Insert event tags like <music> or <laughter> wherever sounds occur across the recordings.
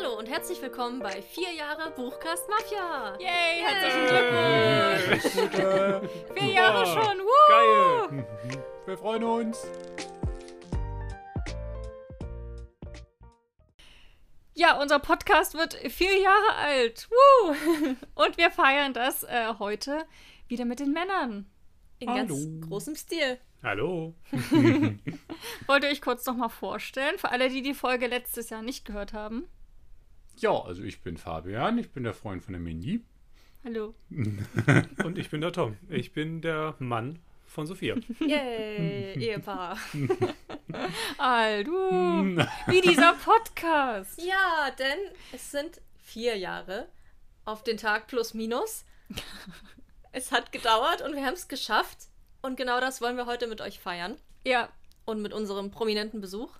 Hallo und herzlich willkommen bei Vier Jahre Buchcast Mafia. Yay, herzlichen Glückwunsch. Vier Jahre schon. Woo. Geil. Wir freuen uns. Ja, unser Podcast wird vier Jahre alt. Woo. Und wir feiern das äh, heute wieder mit den Männern. In Hallo. ganz großem Stil. Hallo. <laughs> Wollt ihr euch kurz noch mal vorstellen, für alle, die die Folge letztes Jahr nicht gehört haben? Ja, also ich bin Fabian, ich bin der Freund von der Mindy. Hallo. <laughs> Und ich bin der Tom. Ich bin der Mann von Sophia. Yay, <laughs> Ehepaar. <laughs> Aldu. Wie dieser Podcast. Ja, denn es sind vier Jahre auf den Tag plus minus. Es hat gedauert und wir haben es geschafft. Und genau das wollen wir heute mit euch feiern Ja, und mit unserem prominenten Besuch.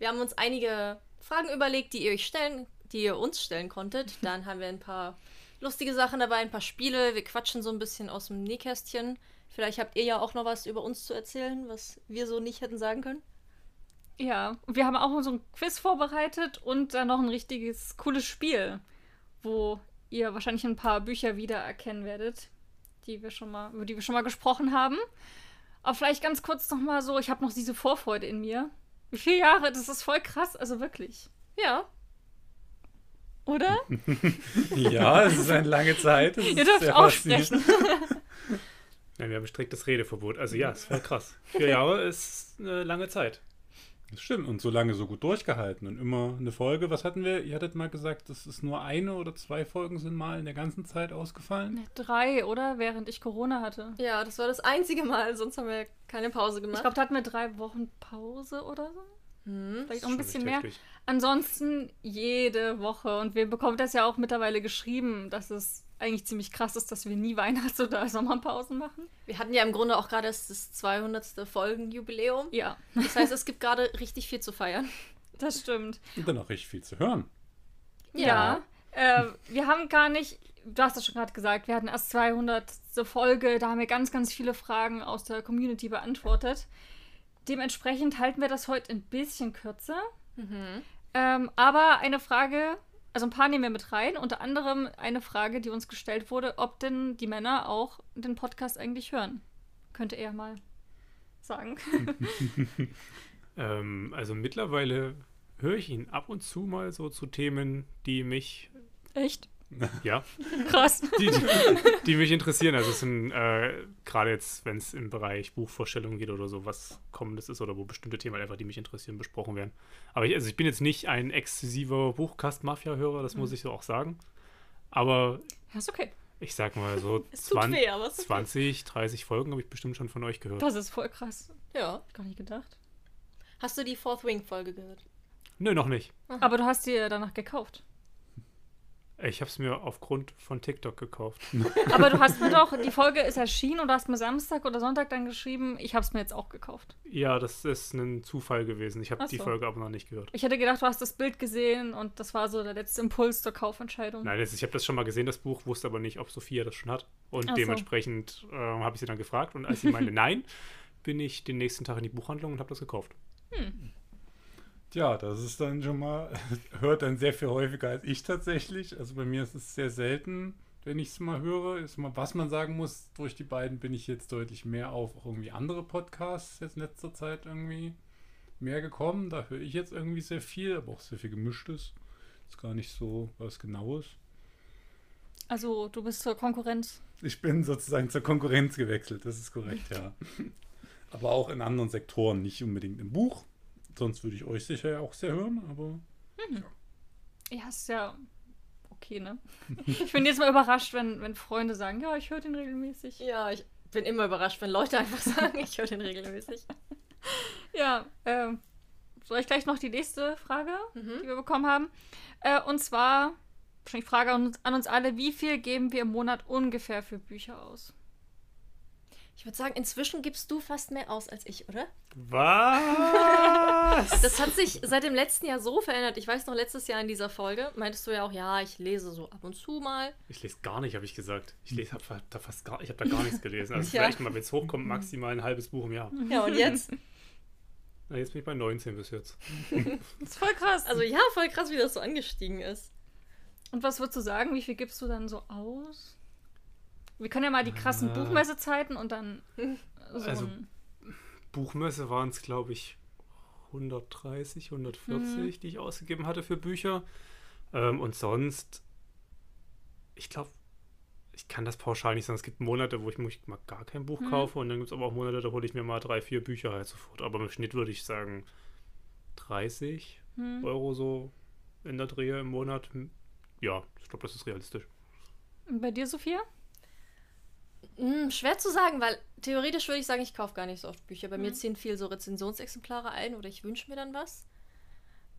Wir haben uns einige Fragen überlegt, die ihr euch stellen, die ihr uns stellen konntet. <laughs> Dann haben wir ein paar lustige Sachen dabei, ein paar Spiele. Wir quatschen so ein bisschen aus dem Nähkästchen. Vielleicht habt ihr ja auch noch was über uns zu erzählen, was wir so nicht hätten sagen können. ja. Wir haben auch so ein Quiz vorbereitet und dann noch ein richtiges cooles Spiel, wo ihr wahrscheinlich ein paar Bücher wiedererkennen werdet, die wir schon mal, über die wir schon mal gesprochen haben. Aber vielleicht ganz kurz noch mal so, ich habe noch diese Vorfreude in mir. Vier Jahre, das ist voll krass, also wirklich. Ja, Oder? Ja, es ist eine lange Zeit. Es Ihr ist dürft sehr auch faszinierend. sprechen. <laughs> Nein, wir haben ein striktes Redeverbot. Also ja, es war krass. Vier Jahre ist eine lange Zeit. Das stimmt. Und so lange so gut durchgehalten. Und immer eine Folge. Was hatten wir? Ihr hattet mal gesagt, dass es nur eine oder zwei Folgen sind mal in der ganzen Zeit ausgefallen. Drei, oder? Während ich Corona hatte. ja, das war das einzige Mal, sonst haben wir keine Pause Ich gemacht. glaube, da hatten wir drei Wochen Pause oder so. Hm. Vielleicht auch ein bisschen mehr. heftig. Ansonsten jede Woche. Und wir bekommen das ja auch mittlerweile geschrieben, dass es eigentlich ziemlich krass ist, dass wir nie <laughs> Weihnachts- oder Sommerpausen machen. Wir hatten ja im Grunde auch gerade das das 200. Folgenjubiläum. Ja, Das heißt, es gibt gerade richtig viel zu feiern. <laughs> das stimmt. Und dann auch richtig viel zu hören. Ja. Äh, wir haben gar nicht, du hast das schon gerade gesagt, wir hatten erst 200. Folge, da haben wir ganz, ganz viele Fragen aus der Community beantwortet. Dementsprechend halten wir das heute ein bisschen kürzer. Mhm. Ähm, aber eine Frage, also ein paar nehmen wir mit rein, unter anderem eine Frage, die uns gestellt wurde, ob denn die Männer auch den Podcast eigentlich hören. Könnte er mal sagen. <laughs> Ähm, also mittlerweile höre ich ihn ab und zu mal so zu Themen, die mich, Echt? Ja, <laughs> Krass. die, die, die mich interessieren. Also es sind äh, gerade jetzt, wenn es im Bereich Buchvorstellungen geht oder so, was kommendes ist oder wo bestimmte Themen einfach, die mich interessieren, besprochen werden. Aber ich, also ich bin jetzt nicht ein exzessiver Buchcast-Mafia-Hörer, das muss ich so auch sagen. Aber Ja, ist okay. ich sag mal so Es tut 20, weh, aber es ist okay. 20 30 Folgen habe ich bestimmt schon von euch gehört. Das ist voll krass. Ja. Gar nicht gedacht. Hast du die Fourth Wing-Folge gehört? Nö, noch nicht. Aber du hast dir danach gekauft. Ich habe es mir aufgrund von TikTok gekauft. <laughs> Aber du hast mir doch, die Folge ist erschienen und du hast mir Samstag oder Sonntag dann geschrieben, ich habe es mir jetzt auch gekauft. ja, das ist ein Zufall gewesen. Ich habe Ach die so. Folge aber noch nicht gehört. Ich hätte gedacht, du hast das Bild gesehen und das war so der letzte Impuls zur Kaufentscheidung. Nein, ich habe das schon mal gesehen, das Buch, wusste aber nicht, ob Sophia das schon hat. Und Ach so. dementsprechend äh, habe ich sie dann gefragt. Und als sie meinte <laughs> nein, bin ich den nächsten Tag in die Buchhandlung und habe das gekauft. Tja, das ist dann schon mal, <laughs> hört dann sehr viel häufiger als ich tatsächlich. Also bei mir ist es sehr selten, wenn ich es mal höre. Ist mal, was man sagen muss, durch die beiden bin ich jetzt deutlich mehr auf auch irgendwie andere Podcasts jetzt in letzter Zeit irgendwie mehr gekommen. Da höre ich jetzt irgendwie sehr viel, aber auch sehr viel gemischtes. Ist gar nicht so was Genaues. Also, du bist zur Konkurrenz. Ich bin sozusagen zur Konkurrenz gewechselt, das ist korrekt, ja. <laughs> Aber auch in anderen Sektoren, nicht unbedingt im Buch. Sonst würde ich euch sicher auch sehr hören, aber Ja, ist ja okay, ne? Ich bin jetzt mal überrascht, wenn, wenn Freunde sagen, ja, ich höre den regelmäßig. Ja, ich bin immer überrascht, wenn Leute einfach <laughs> sagen, ich höre den regelmäßig. Ja, ähm, soll ich gleich noch die nächste Frage, Mhm. die wir bekommen haben? Äh, und zwar, wahrscheinlich Frage an uns, an uns alle, wie viel geben wir im Monat ungefähr für Bücher aus? Ich würde sagen, inzwischen gibst du fast mehr aus als ich, oder? Was? <laughs> Das hat sich seit dem letzten Jahr so verändert. Ich weiß noch, letztes Jahr in dieser Folge meintest du ja auch, ja, ich lese so ab und zu mal. Ich lese gar nicht, habe ich gesagt. Ich lese hab da fast gar, ich habe da gar nichts gelesen. Also Tja. vielleicht mal, wenn es hochkommt, maximal ein halbes Buch im Jahr. Ja, und jetzt? <laughs> Na, jetzt bin ich bei 19 bis jetzt. <laughs> Das ist voll krass. Also ja, voll krass, wie das so angestiegen ist. Und was würdest du sagen? Wie viel gibst du dann so aus? Wir können ja mal die krassen Äh. Buchmessezeiten und dann <laughs> so Also- Buchmesse waren es, glaube ich, 130, 140, die ich ausgegeben hatte für Bücher. Ähm, und sonst, ich glaube, ich kann das pauschal nicht sagen. Es gibt Monate, wo ich mich mal gar kein Buch Mhm. kaufe und dann gibt es aber auch Monate, da hole ich mir mal drei, vier Bücher halt sofort. Aber im Schnitt würde ich sagen 30 hm. Euro so in der Drehe im Monat. Ja, ich glaube, das ist realistisch. Und bei dir, Sophia? Hm, schwer zu sagen, weil theoretisch würde ich sagen, ich kaufe gar nicht so oft Bücher. Bei mir Mhm. ziehen viel so Rezensionsexemplare ein oder ich wünsche mir dann was.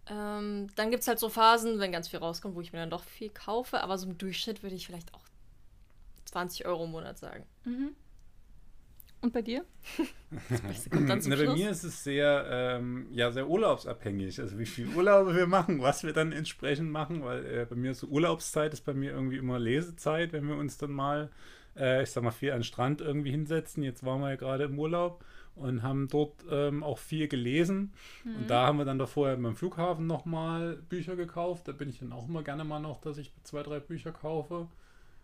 Ähm, dann gibt es halt so Phasen, wenn ganz viel rauskommt, wo ich mir dann doch viel kaufe. Aber so im Durchschnitt würde ich vielleicht auch 20 Euro im Monat sagen. Mhm. Und bei dir? Das <laughs> Na, bei mir ist es sehr, ähm, ja, sehr urlaubsabhängig. Also wie viel Urlaube wir machen, was wir dann entsprechend machen, weil äh, bei mir ist so Urlaubszeit ist bei mir irgendwie immer Lesezeit, wenn wir uns dann mal, äh, ich sag mal, viel an den Strand irgendwie hinsetzen. Jetzt waren wir ja gerade im Urlaub und haben dort ähm, auch viel gelesen. Und da haben wir dann davor beim Flughafen nochmal Bücher gekauft. Da bin ich dann auch immer gerne mal noch, dass ich zwei, drei Bücher kaufe.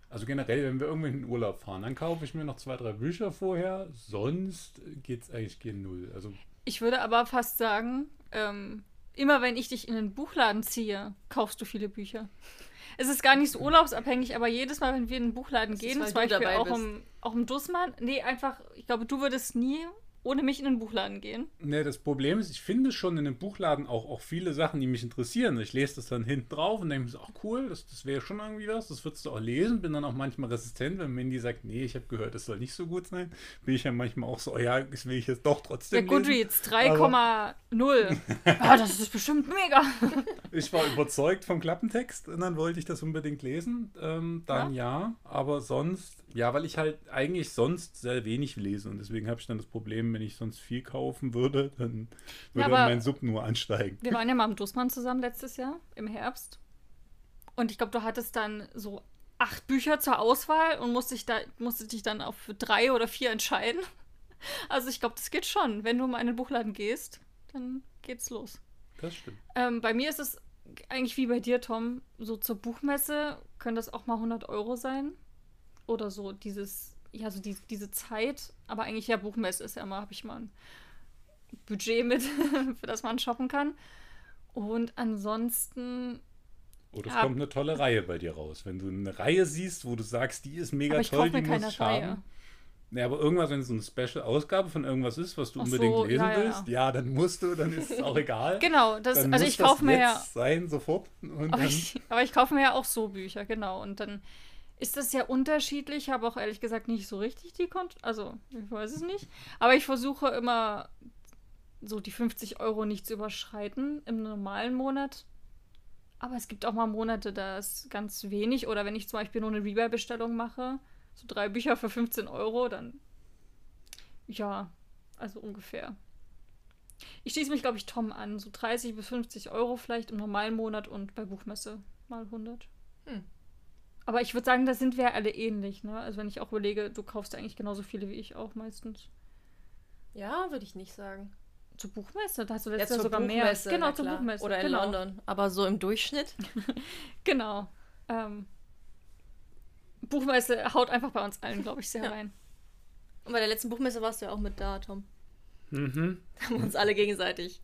Also generell, wenn wir irgendwie in den Urlaub fahren, dann kaufe ich mir noch zwei, drei Bücher vorher. Sonst geht es eigentlich gegen Null. Also Ich würde aber fast sagen, ähm, immer wenn ich dich in den Buchladen ziehe, kaufst du viele Bücher. Es ist gar nicht so urlaubsabhängig, aber jedes Mal, wenn wir in den Buchladen Das ist, gehen, weil zum Beispiel auch bist. im, auch im Dussmann, nee, einfach, ich glaube, du würdest nie ohne mich in den Buchladen gehen. Ne, das Problem ist, ich finde schon in dem Buchladen auch, auch viele Sachen, die mich interessieren. Ich lese das dann hinten drauf und denke mir so, ach cool, das, das wäre schon irgendwie was, das würdest du auch lesen. Bin dann auch manchmal resistent, wenn Mandy sagt, nee, ich habe gehört, das soll nicht so gut sein. Bin ich ja manchmal auch so, oh ja, das will ich jetzt doch Der trotzdem lesen. Goodreads 3,0. Ja, das ist bestimmt mega. <laughs> Ich war überzeugt vom Klappentext und dann wollte ich das unbedingt lesen. Ähm, dann ja. aber sonst, ja, weil ich halt eigentlich sonst sehr wenig lese und deswegen habe ich dann das Problem, wenn ich sonst viel kaufen würde, dann Ja, würde aber- mein Sub nur ansteigen. Wir waren ja mal im Dussmann zusammen letztes Jahr, im Herbst. Und ich glaube, du hattest dann so acht Bücher zur Auswahl und musste dich, da, musste dich dann auf drei oder vier entscheiden. Also ich glaube, das geht schon. Wenn du mal in den Buchladen gehst, dann geht's los. Das stimmt. Ähm, bei mir ist es eigentlich wie bei dir, Tom. So zur Buchmesse können das auch mal 100 Euro sein. Oder so dieses, ja, so die, diese Zeit. Aber eigentlich ja, Buchmesse ist ja immer, habe ich mal ein Budget mit, <laughs> für das man shoppen kann. Und ansonsten, Oder es Ja. kommt eine tolle Reihe bei dir raus. Wenn du eine Reihe siehst, wo du sagst, die ist mega aber ich toll, die mir muss keine ich Reihe. haben. Nee, aber irgendwas, wenn es so eine Special-Ausgabe von irgendwas ist, was du Ach unbedingt so, lesen ja, ja, willst, ja, dann musst du, dann ist es auch <laughs> egal. Genau, das, dann also muss ich kaufe mir ja. sein, sofort. Und Aber ich, aber ich kaufe mir ja auch so Bücher, genau. Und dann ist das ja unterschiedlich. Ich habe auch ehrlich gesagt nicht so richtig die Kont. Also, ich weiß es nicht. Aber ich versuche immer so die 50 Euro nicht zu überschreiten im normalen Monat. Aber es gibt auch mal Monate, da ist ganz wenig. Oder wenn ich zum Beispiel nur eine Rebuy-Bestellung mache, so drei Bücher für 15 Euro, dann ja, also ungefähr. Ich schließe mich, glaube ich, Tom an. So 30 bis 50 Euro vielleicht im normalen Monat und bei Buchmesse mal 100. Hm. Aber ich würde sagen, da sind wir ja alle ähnlich, ne? Also wenn ich auch überlege, du kaufst eigentlich genauso viele wie ich auch meistens. Ja, würde ich nicht sagen. Zur Buchmesse, da hast du Ja, letztes Jahr zur sogar Buchmesse, mehr. Genau, na zur. Buchmesse. Oder in genau. London. Aber so im Durchschnitt. <laughs> Genau. Ähm, Buchmesse haut einfach bei uns allen, glaube ich, sehr Ja. rein. Und bei der letzten Buchmesse warst du ja auch mit da, Tom. Mhm. Da haben wir uns alle gegenseitig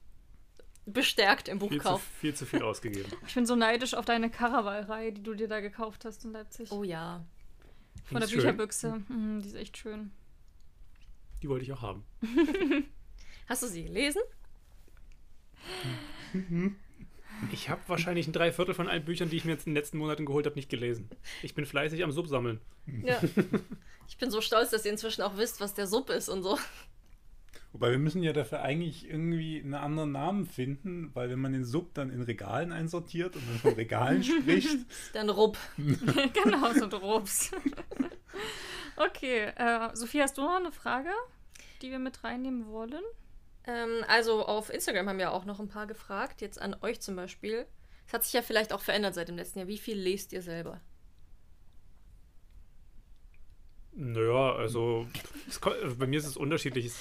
bestärkt im Viel, zu, Buchkauf. viel zu viel ausgegeben. Ich bin so neidisch auf deine Caraval-Reihe, die du dir da gekauft hast in Leipzig. Oh ja. Von der schön. Bücherbüchse. Mhm, die ist echt schön. Die wollte ich auch haben. <laughs> Hast du sie gelesen? Ich habe wahrscheinlich ein Dreiviertel von allen Büchern, die ich mir jetzt in den letzten Monaten geholt habe, nicht gelesen. Ich bin fleißig am Subsammeln. Ja. Ich bin so stolz, dass ihr inzwischen auch wisst, was der Sub ist und so. Wobei wir müssen ja dafür eigentlich irgendwie einen anderen Namen finden, weil wenn man den Sub dann in Regalen einsortiert und dann von Regalen <laughs> spricht, Dann Rupp. <laughs> genau, so Robs. okay, äh, Sophie, hast du noch eine Frage, die wir mit reinnehmen wollen? Ähm, also auf Instagram haben ja auch noch ein paar gefragt, jetzt an euch zum Beispiel. Es hat sich ja vielleicht auch verändert seit dem letzten Jahr. Wie viel lest ihr selber? Naja, also es also bei mir ist es unterschiedlich.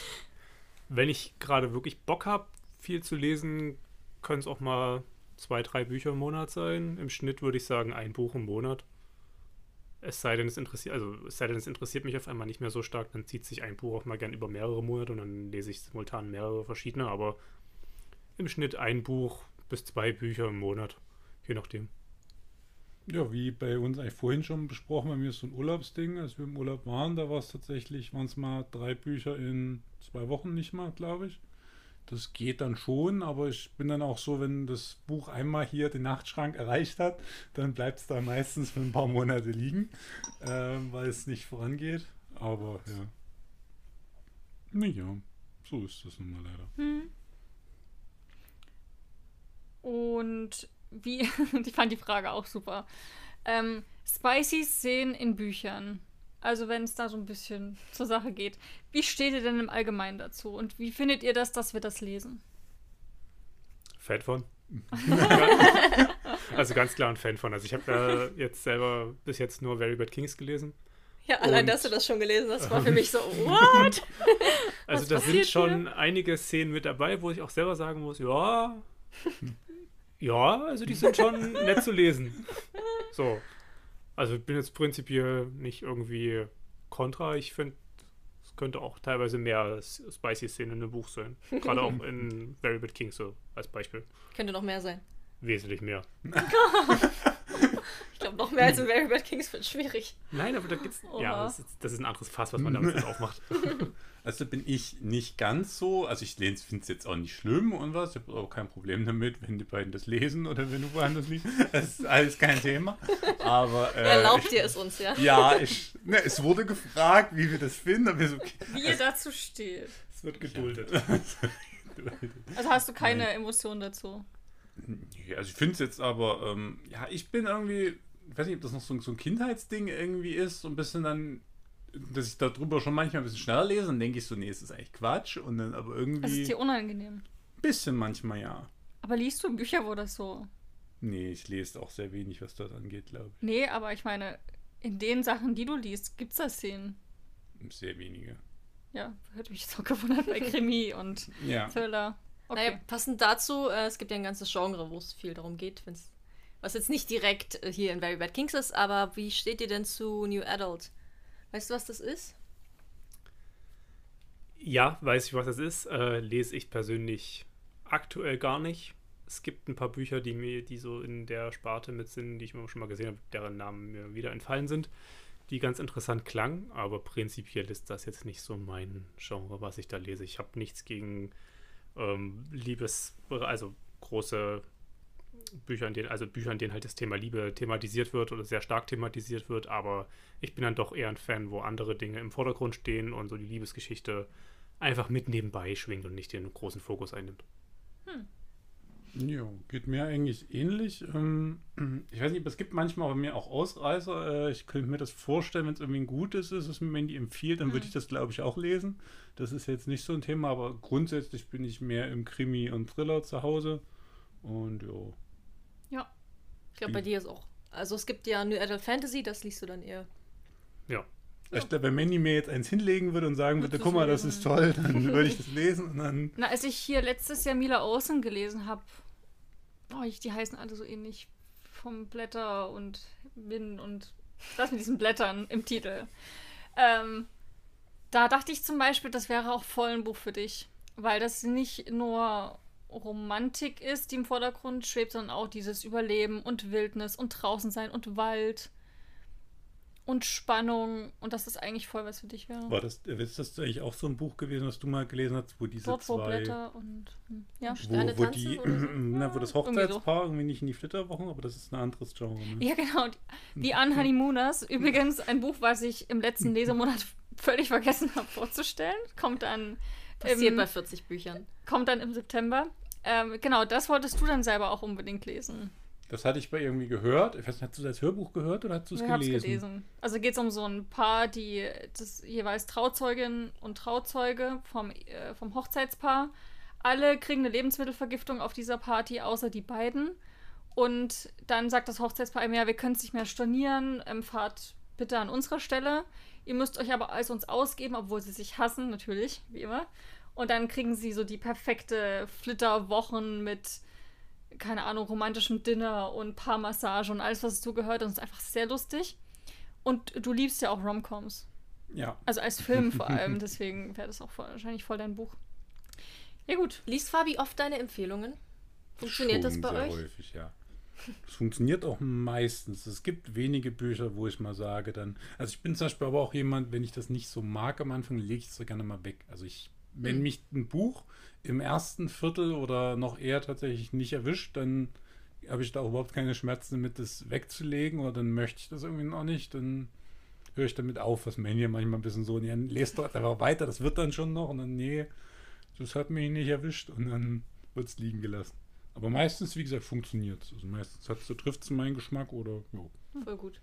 Wenn ich gerade wirklich Bock habe, viel zu lesen, können es auch mal zwei, drei Bücher im Monat sein. Im Schnitt würde ich sagen ein Buch im Monat. Es sei denn, es interessiert, also es sei denn, es interessiert mich auf einmal nicht mehr so stark, dann zieht sich ein Buch auch mal gern über mehrere Monate und dann lese ich simultan mehrere verschiedene, aber im Schnitt ein Buch bis zwei Bücher im Monat, je nachdem. Ja, wie bei uns eigentlich vorhin schon besprochen, bei mir ist so ein Urlaubsding. Als wir im Urlaub waren, da war es tatsächlich, waren es mal drei Bücher in zwei Wochen nicht mal, glaube ich. Das geht dann schon, aber ich bin dann auch so, wenn das Buch einmal hier den Nachtschrank erreicht hat, dann bleibt es da meistens für ein paar Monate liegen, äh, weil es nicht vorangeht. Aber ja. Naja, so ist das nun mal leider. Hm. Und wie, <laughs> ich fand die Frage auch super. Ähm, spicy Szenen in Büchern. Also wenn es da so ein bisschen zur Sache geht. Wie steht ihr denn im Allgemeinen dazu? Und wie findet ihr das, dass wir das lesen? Fan von? <laughs> also ganz klar ein Fan von. Also ich habe äh, jetzt selber bis jetzt nur Very Bad Kings gelesen. Ja, allein, Und- dass du das schon gelesen hast, war für <laughs> mich so, what? Also da sind schon einige Szenen mit dabei, wo ich auch selber sagen muss, ja, ja, also die sind schon nett zu lesen. So. Also ich bin jetzt prinzipiell nicht irgendwie kontra. Ich finde, es könnte auch teilweise mehr spicy Szenen in einem Buch sein. Gerade auch in Very Bad Kings so als Beispiel. Könnte noch mehr sein. Wesentlich mehr. <laughs> Ich glaube, noch mehr als in Very Bad Kings wird schwierig. Nein, aber da gibt's. Oha. Ja, das ist, das ist ein anderes Fass, was man damit jetzt aufmacht. <laughs> <laughs> Also bin ich nicht ganz so, also ich finde es jetzt auch nicht schlimm und was, ich habe auch kein Problem damit, wenn die beiden das lesen oder wenn du woanders liest. <laughs> Das ist alles kein Thema. Aber äh, Erlaubt ihr es uns, ja? Ja, ich, ne, es wurde gefragt, wie wir das finden, aber wir so, okay, Wie ihr dazu steht. Es wird geduldet. Also hast du keine Emotionen dazu? Nee, also ich finde es jetzt aber, ähm, ja, ich bin irgendwie, ich weiß nicht, ob das noch so, ein- so ein Kindheitsding irgendwie ist, so ein bisschen dann, dass ich darüber schon manchmal ein bisschen schneller lese, dann denke ich so, nee, es ist eigentlich Quatsch und dann aber Das irgendwie ist dir unangenehm. ein bisschen manchmal ja. Aber liest du Bücher, wo das so. Nee, ich lese auch sehr wenig, was das angeht, glaube Nee, aber ich meine, in den Sachen, die du liest, gibt's da Szenen. ich. Sehr wenige. Ja, hätte mich jetzt auch gewundert bei Krimi und Ja. Thriller. Okay. Naja, passend dazu, äh, es gibt ja ein ganzes Genre, wo es viel darum geht, wenn's, was jetzt nicht direkt äh, hier in Very Bad Kings ist, aber wie steht ihr denn zu New Adult? Weißt du, was das ist? Ja, weiß ich, was das ist. Äh, lese ich persönlich aktuell gar nicht. Es gibt ein paar Bücher, die mir, die so in der Sparte mit sind, die ich schon mal gesehen habe, deren Namen mir wieder entfallen sind, die ganz interessant klangen, aber prinzipiell ist das jetzt nicht so mein Genre, was ich da lese. Ich habe nichts gegen ähm, Liebes, also große Bücher, in denen, also Bücher, in denen halt das Thema Liebe thematisiert wird oder sehr stark thematisiert wird, aber ich bin dann doch eher ein Fan, wo andere Dinge im Vordergrund stehen und so die Liebesgeschichte einfach mit nebenbei schwingt und nicht den großen Fokus einnimmt. Ja, geht mir eigentlich ähnlich. Ähm, <clears throat> ich weiß nicht, es gibt manchmal bei mir auch Ausreißer. Äh, ich könnte mir das vorstellen, wenn es irgendwie ein gutes ist, es mir Mandy empfiehlt, dann würde ich das, glaube ich, auch lesen. Das ist jetzt nicht so ein Thema, aber grundsätzlich bin ich mehr im Krimi und Thriller zu Hause. Und ja. Ja. Ich glaube, bei dir ist auch. Also es gibt ja New Adult Fantasy, das liest du dann eher. Ja. Ich glaube, wenn Mandy mir jetzt eins hinlegen würde und sagen würde, guck mal, das ist toll, dann <laughs> würde ich das lesen und dann. Na, als ich hier letztes Jahr Mila Olsen gelesen habe, oh, ich, die heißen alle so ähnlich. Vom Blätter und Wind und das mit diesen Blättern im Titel. Ähm, da dachte ich zum Beispiel, das wäre auch voll ein Buch für dich. Weil das nicht nur Romantik ist, die im Vordergrund schwebt, sondern auch dieses Überleben und Wildnis und draußen sein und Wald und Spannung. Und das eigentlich voll was für dich wäre. War das, ist das eigentlich auch so ein Buch gewesen, was du mal gelesen hast, wo diese zwei. Blätter und. hm, Ja. Wo, wo die, so? <clears throat> na, wo das irgendwie so. Hochzeitspaar irgendwie nicht in die Flitterwochen, aber das ist ein anderes Genre. Ne? Ja, genau. Die Unhoneymooners. Übrigens ein Buch, was ich im letzten <laughs> Lesemonat völlig vergessen habe vorzustellen. Kommt dann, Passiert im, bei 40 Büchern. kommt dann im September. Ähm, genau, das wolltest du dann selber auch unbedingt lesen. Das hatte ich bei irgendwie gehört. Ich weiß nicht, hast du das als Hörbuch gehört oder hast du es Ich hab's gelesen? gelesen. Also geht es um so ein Paar, die das jeweils Trauzeugin und Trauzeuge vom, äh, vom Hochzeitspaar. Alle kriegen eine Lebensmittelvergiftung auf dieser Party, außer die beiden. Und dann sagt das Hochzeitspaar ihm, ja, wir können es nicht mehr stornieren, ähm, fahrt bitte an unserer Stelle. Ihr müsst euch aber als uns ausgeben, obwohl sie sich hassen, natürlich, wie immer. Und dann kriegen sie so die perfekte Flitterwochen mit, keine Ahnung, romantischem Dinner und Paarmassage und alles, was dazu gehört. Und es ist einfach sehr lustig. Und du liebst ja auch Romcoms. Ja. Also als Film vor allem. <laughs> Deswegen wäre das auch voll, wahrscheinlich voll dein Buch. Ja, gut. Liest Fabi oft deine Empfehlungen? Funktioniert das Schon bei sehr euch? häufig, ja. Es funktioniert auch meistens. Es gibt wenige Bücher, wo ich mal sage dann. Also ich bin zum Beispiel aber auch jemand, wenn ich das nicht so mag am Anfang, lege ich es so gerne mal weg. Also ich, wenn Hm. mich ein Buch im ersten Viertel oder noch eher tatsächlich nicht erwischt, dann habe ich da auch überhaupt keine Schmerzen damit, das wegzulegen oder dann möchte ich das irgendwie noch nicht. Dann höre ich damit auf, was Mania manchmal ein bisschen so, ja, lest doch einfach weiter, das wird dann schon noch und dann, nee, das hat mich nicht erwischt und dann wird es liegen gelassen. Aber meistens, wie gesagt, funktioniert es. Also meistens trifft es meinen Geschmack oder jo. Voll gut.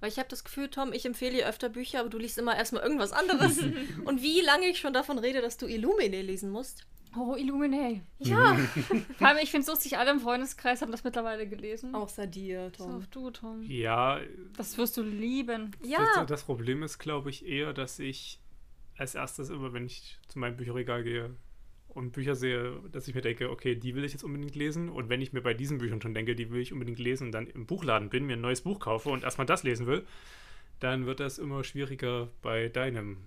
Weil ich habe das Gefühl, Tom, ich empfehle dir öfter Bücher, aber du liest immer erstmal irgendwas anderes. <laughs> Und wie lange ich schon davon rede, dass du Illumine lesen musst. Oh, Illuminae. Ja. <laughs> Vor allem, ich finde es lustig, alle im Freundeskreis haben das mittlerweile gelesen. Außer dir, Bis auf du, Tom. Ja, Das wirst du lieben. Ja. das, das Problem ist, glaube ich, eher, dass ich als erstes immer, wenn ich zu meinem Bücherregal gehe und Bücher sehe, dass ich mir denke, okay, die will ich jetzt unbedingt lesen. Und wenn ich mir bei diesen Büchern schon denke, die will ich unbedingt lesen und dann im Buchladen bin, mir ein neues Buch kaufe und erstmal das lesen will, dann wird das immer schwieriger bei deinem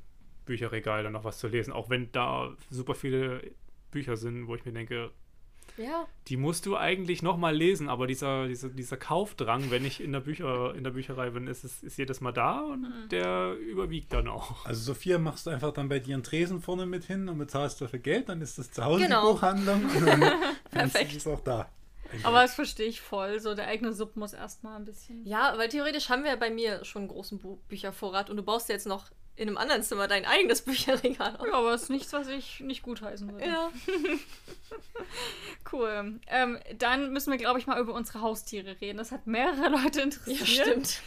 Bücherregal dann noch was zu lesen. Auch wenn da super viele Bücher sind, wo ich mir denke, Ja. die musst du eigentlich nochmal lesen, aber dieser, dieser, dieser Kaufdrang, wenn ich in der, Bücher, in der Bücherei bin, ist, es- ist jedes Mal da und der überwiegt dann auch. Also Sophia machst du einfach dann bei dir einen Tresen vorne mit hin und bezahlst dafür Geld, dann ist das zu Hause Genau. die Buchhandlung und dann Perfekt. <laughs> ist es auch da. Aber das verstehe ich voll. So, der eigene Sub muss erstmal ein bisschen. Ja, weil theoretisch haben wir bei mir schon einen großen Bu Büchervorrat und du baust jetzt noch in einem anderen Zimmer dein eigenes Bücherregal auf. Ja, aber es ist nichts, was ich nicht gutheißen würde. Ja. <laughs> Cool. Ähm, dann müssen wir, glaube ich, mal über unsere Haustiere reden. Das hat mehrere <laughs> Leute ja, interessiert. stimmt.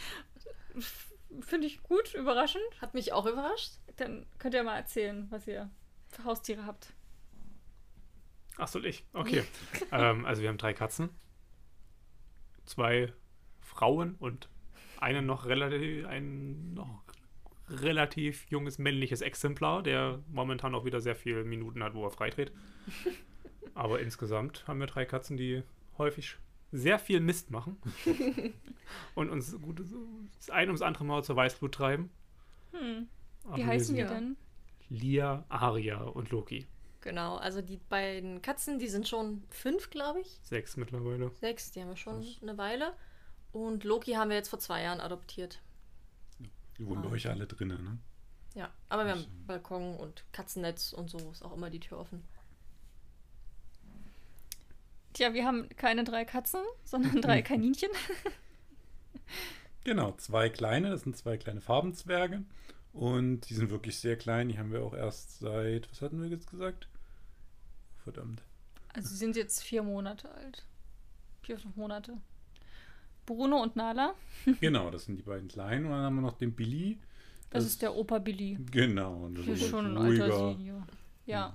Finde ich gut, überraschend. Hat mich auch überrascht. Dann könnt ihr mal erzählen, was ihr für Haustiere habt. Ach, soll ich? Okay. <laughs> ähm, also wir haben drei Katzen, zwei Frauen und einen noch relativ, ein noch relativ junges männliches Exemplar, der momentan auch wieder sehr viele Minuten hat, wo er freidreht. <laughs> Aber insgesamt haben wir drei Katzen, die häufig sehr viel Mist machen <laughs> und uns gut, das ein ums andere Mal zur Weißblut treiben. Hm. Wie heißen die denn? Lia, Aria und Loki. Genau, also die beiden Katzen, die sind schon fünf, glaube ich. Sechs mittlerweile. Sechs, die haben wir schon Krass. eine Weile. Und Loki haben wir jetzt vor zwei Jahren adoptiert. Die wohnen bei euch alle drinnen, ne? Ja, aber wir haben Balkon und Katzennetz und so ist auch immer die Tür offen. Tja, wir haben keine drei Katzen, sondern drei <laughs> Kaninchen. Genau, zwei kleine, das sind zwei kleine Farbenzwerge. Und die sind wirklich sehr klein. Die haben wir auch erst seit, was hatten wir jetzt gesagt? Verdammt. Also sie sind jetzt vier Monate alt. Vier, fünf Monate. Bruno und Nala. <laughs> Genau, das sind die beiden kleinen. Und dann haben wir noch den Billy. Das, ist der Opa Billy. Genau. Und das Das ist schon ein ruhiger. alter Senior. Ja,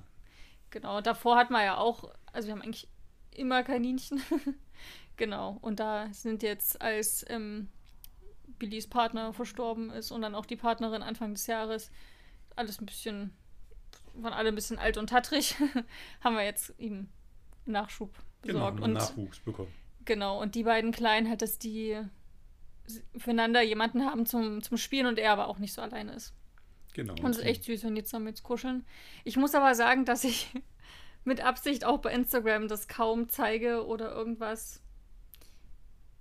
genau. Davor hatten wir ja auch, also wir haben eigentlich immer Kaninchen. <laughs> genau. Und da sind jetzt, als ähm, Billys Partner verstorben ist und dann auch die Partnerin Anfang des Jahres, alles ein bisschen, waren alle ein bisschen alt und tattrig, <laughs> haben wir jetzt ihm Nachschub Genau, besorgt. einen und Nachwuchs bekommen. Genau, und die beiden Kleinen halt, dass die füreinander jemanden haben zum, zum Spielen und er aber auch nicht so alleine ist. Genau. Und es ist echt süß, wenn die zusammen jetzt kuscheln. Ich muss aber sagen, dass ich <laughs> mit Absicht auch bei Instagram das kaum zeige oder irgendwas,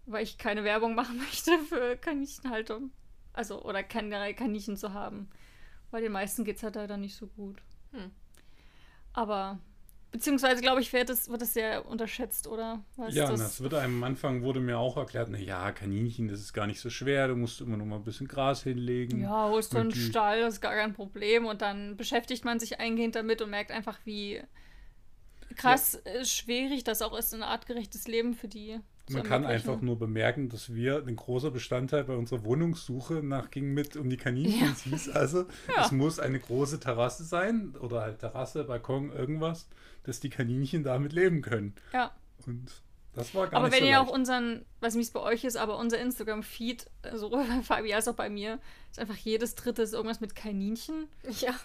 weil ich keine Werbung <laughs> machen möchte für Kaninchenhaltung. Also, oder generell Kaninchen zu haben. Weil den meisten geht es halt leider nicht so gut. Hm. Aber, beziehungsweise glaube ich, wird das, wird das sehr unterschätzt, oder? Was Ja, und das wird einem am Anfang wurde mir auch erklärt, na ja, Kaninchen, das ist gar nicht so schwer, du musst immer noch mal ein bisschen Gras hinlegen. Ja, holst du einen Stall, das ist gar kein Problem. Und dann beschäftigt man sich eingehend damit und merkt einfach, wie krass äh, schwierig das auch ist, ein artgerechtes Leben für die Man kann einfach nur bemerken, dass wir ein großer Bestandteil bei unserer Wohnungssuche nach ging mit um die Kaninchen hieß. Also <laughs> Ja. es muss eine große Terrasse sein oder halt Terrasse, Balkon, irgendwas, dass die Kaninchen damit leben können. Ja, Und Das war gar Aber nicht wenn so ihr auch unseren, weiß nicht, wie es bei euch ist, aber unser Instagram-Feed, äh, sowohl bei Fabi als auch bei mir, ist einfach jedes dritte ist irgendwas mit Kaninchen. Ja.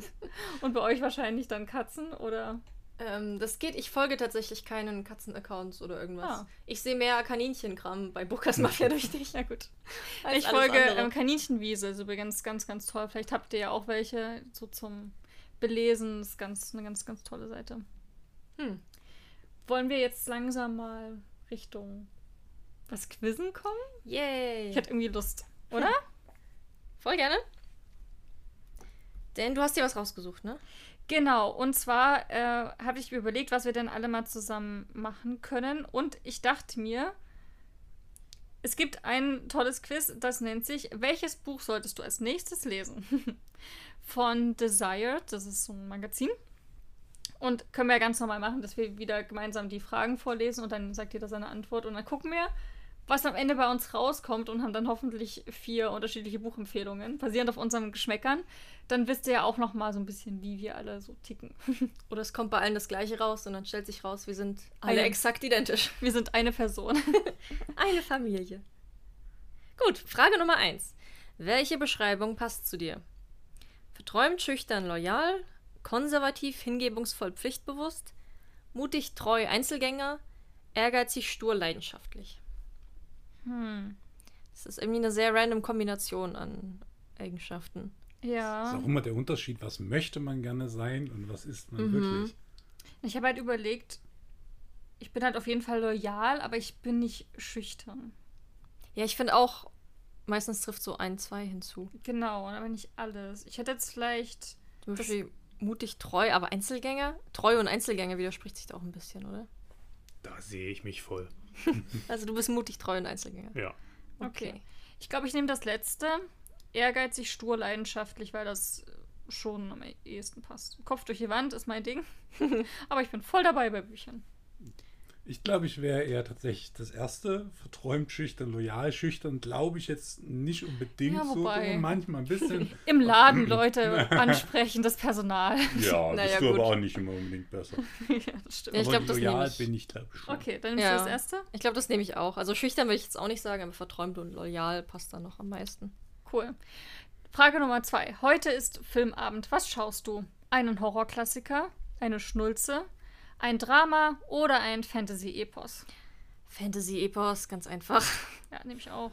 <laughs> Und bei euch wahrscheinlich dann Katzen oder. Ähm, das geht, ich folge tatsächlich keinen Katzen-Accounts oder irgendwas. Ah. Ich sehe mehr Kaninchenkram bei Bookers Mafia durch dich. Ja, gut. <laughs> ich folge ähm, Kaninchenwiese, ist übrigens ganz, ganz toll. Vielleicht habt ihr ja auch welche so zum Belesen. Das ist ganz, eine ganz, ganz tolle Seite. Hm. Wollen wir jetzt langsam mal Richtung was Quizzen kommen? Yay. Ich hätte irgendwie Lust, oder? Voll gerne. Denn du hast dir was rausgesucht, ne? Genau, und zwar äh, habe ich mir überlegt, was wir denn alle mal zusammen machen können. Und ich dachte mir, es gibt ein tolles Quiz, das nennt sich Welches Buch solltest du als nächstes lesen? <laughs> Von Desired, das ist so ein Magazin. Und können wir ja ganz normal machen, dass wir wieder gemeinsam die Fragen vorlesen und dann sagt jeder seine Antwort und dann gucken wir, was am Ende bei uns rauskommt und haben dann hoffentlich vier unterschiedliche Buchempfehlungen, basierend auf unseren Geschmäckern. Dann wisst ihr ja auch noch mal so ein bisschen, wie wir alle so ticken. <laughs> Oder es kommt bei allen das gleiche raus und dann stellt sich raus, wir sind alle Eine- exakt identisch. <laughs> Wir sind eine Person. <laughs> Eine Familie. Gut, Frage Nummer 1. Welche Beschreibung passt zu dir? Verträumt, schüchtern, loyal, konservativ, hingebungsvoll, pflichtbewusst, mutig, treu, Einzelgänger, ehrgeizig, stur, leidenschaftlich. Hm. Das ist irgendwie eine sehr random Kombination an Eigenschaften. Das Ja. ist auch immer der Unterschied, was möchte man gerne sein und was ist man Mhm. wirklich. Ich habe halt überlegt, ich bin halt auf jeden Fall loyal, aber ich bin nicht schüchtern. Ja, ich finde auch, meistens trifft so ein, zwei hinzu. Genau, aber nicht alles. Ich hätte jetzt vielleicht. Zum Das- Beispiel mutig, treu, aber Einzelgänger? Treu und Einzelgänger widerspricht sich da auch ein bisschen, oder? Da sehe ich mich voll. <laughs> Also du bist mutig, treu und Einzelgänger. Ja. Okay. Ich glaube, ich nehme das letzte. Ehrgeizig, stur, leidenschaftlich, weil das äh, schon am ehesten passt. Kopf durch die Wand ist mein Ding. <laughs> aber ich bin voll dabei bei Büchern. Ich glaube, ich wäre eher tatsächlich das erste, verträumt, schüchtern, loyal, schüchtern, glaube ich jetzt nicht unbedingt Ja, so, wobei. aber manchmal ein bisschen. <laughs> Im Laden <laughs> Leute ansprechen, das Personal. <laughs> ja, Naja, bist du gut. aber auch nicht immer unbedingt besser. ja, das stimmt. Ja, ich aber glaub, das loyal ich. bin ich, glaube ich, schon. Okay, dann nimmst Ja. du das erste. Ich glaube, das nehme ich auch. Also schüchtern will ich jetzt auch nicht sagen, aber verträumt und loyal passt da noch am meisten. Cool. Frage Nummer zwei. Heute ist Filmabend. Was schaust du? Einen Horrorklassiker, eine Schnulze, ein Drama oder ein Fantasy-Epos? Fantasy-Epos, ganz einfach. <laughs> Ja, nehme ich auch.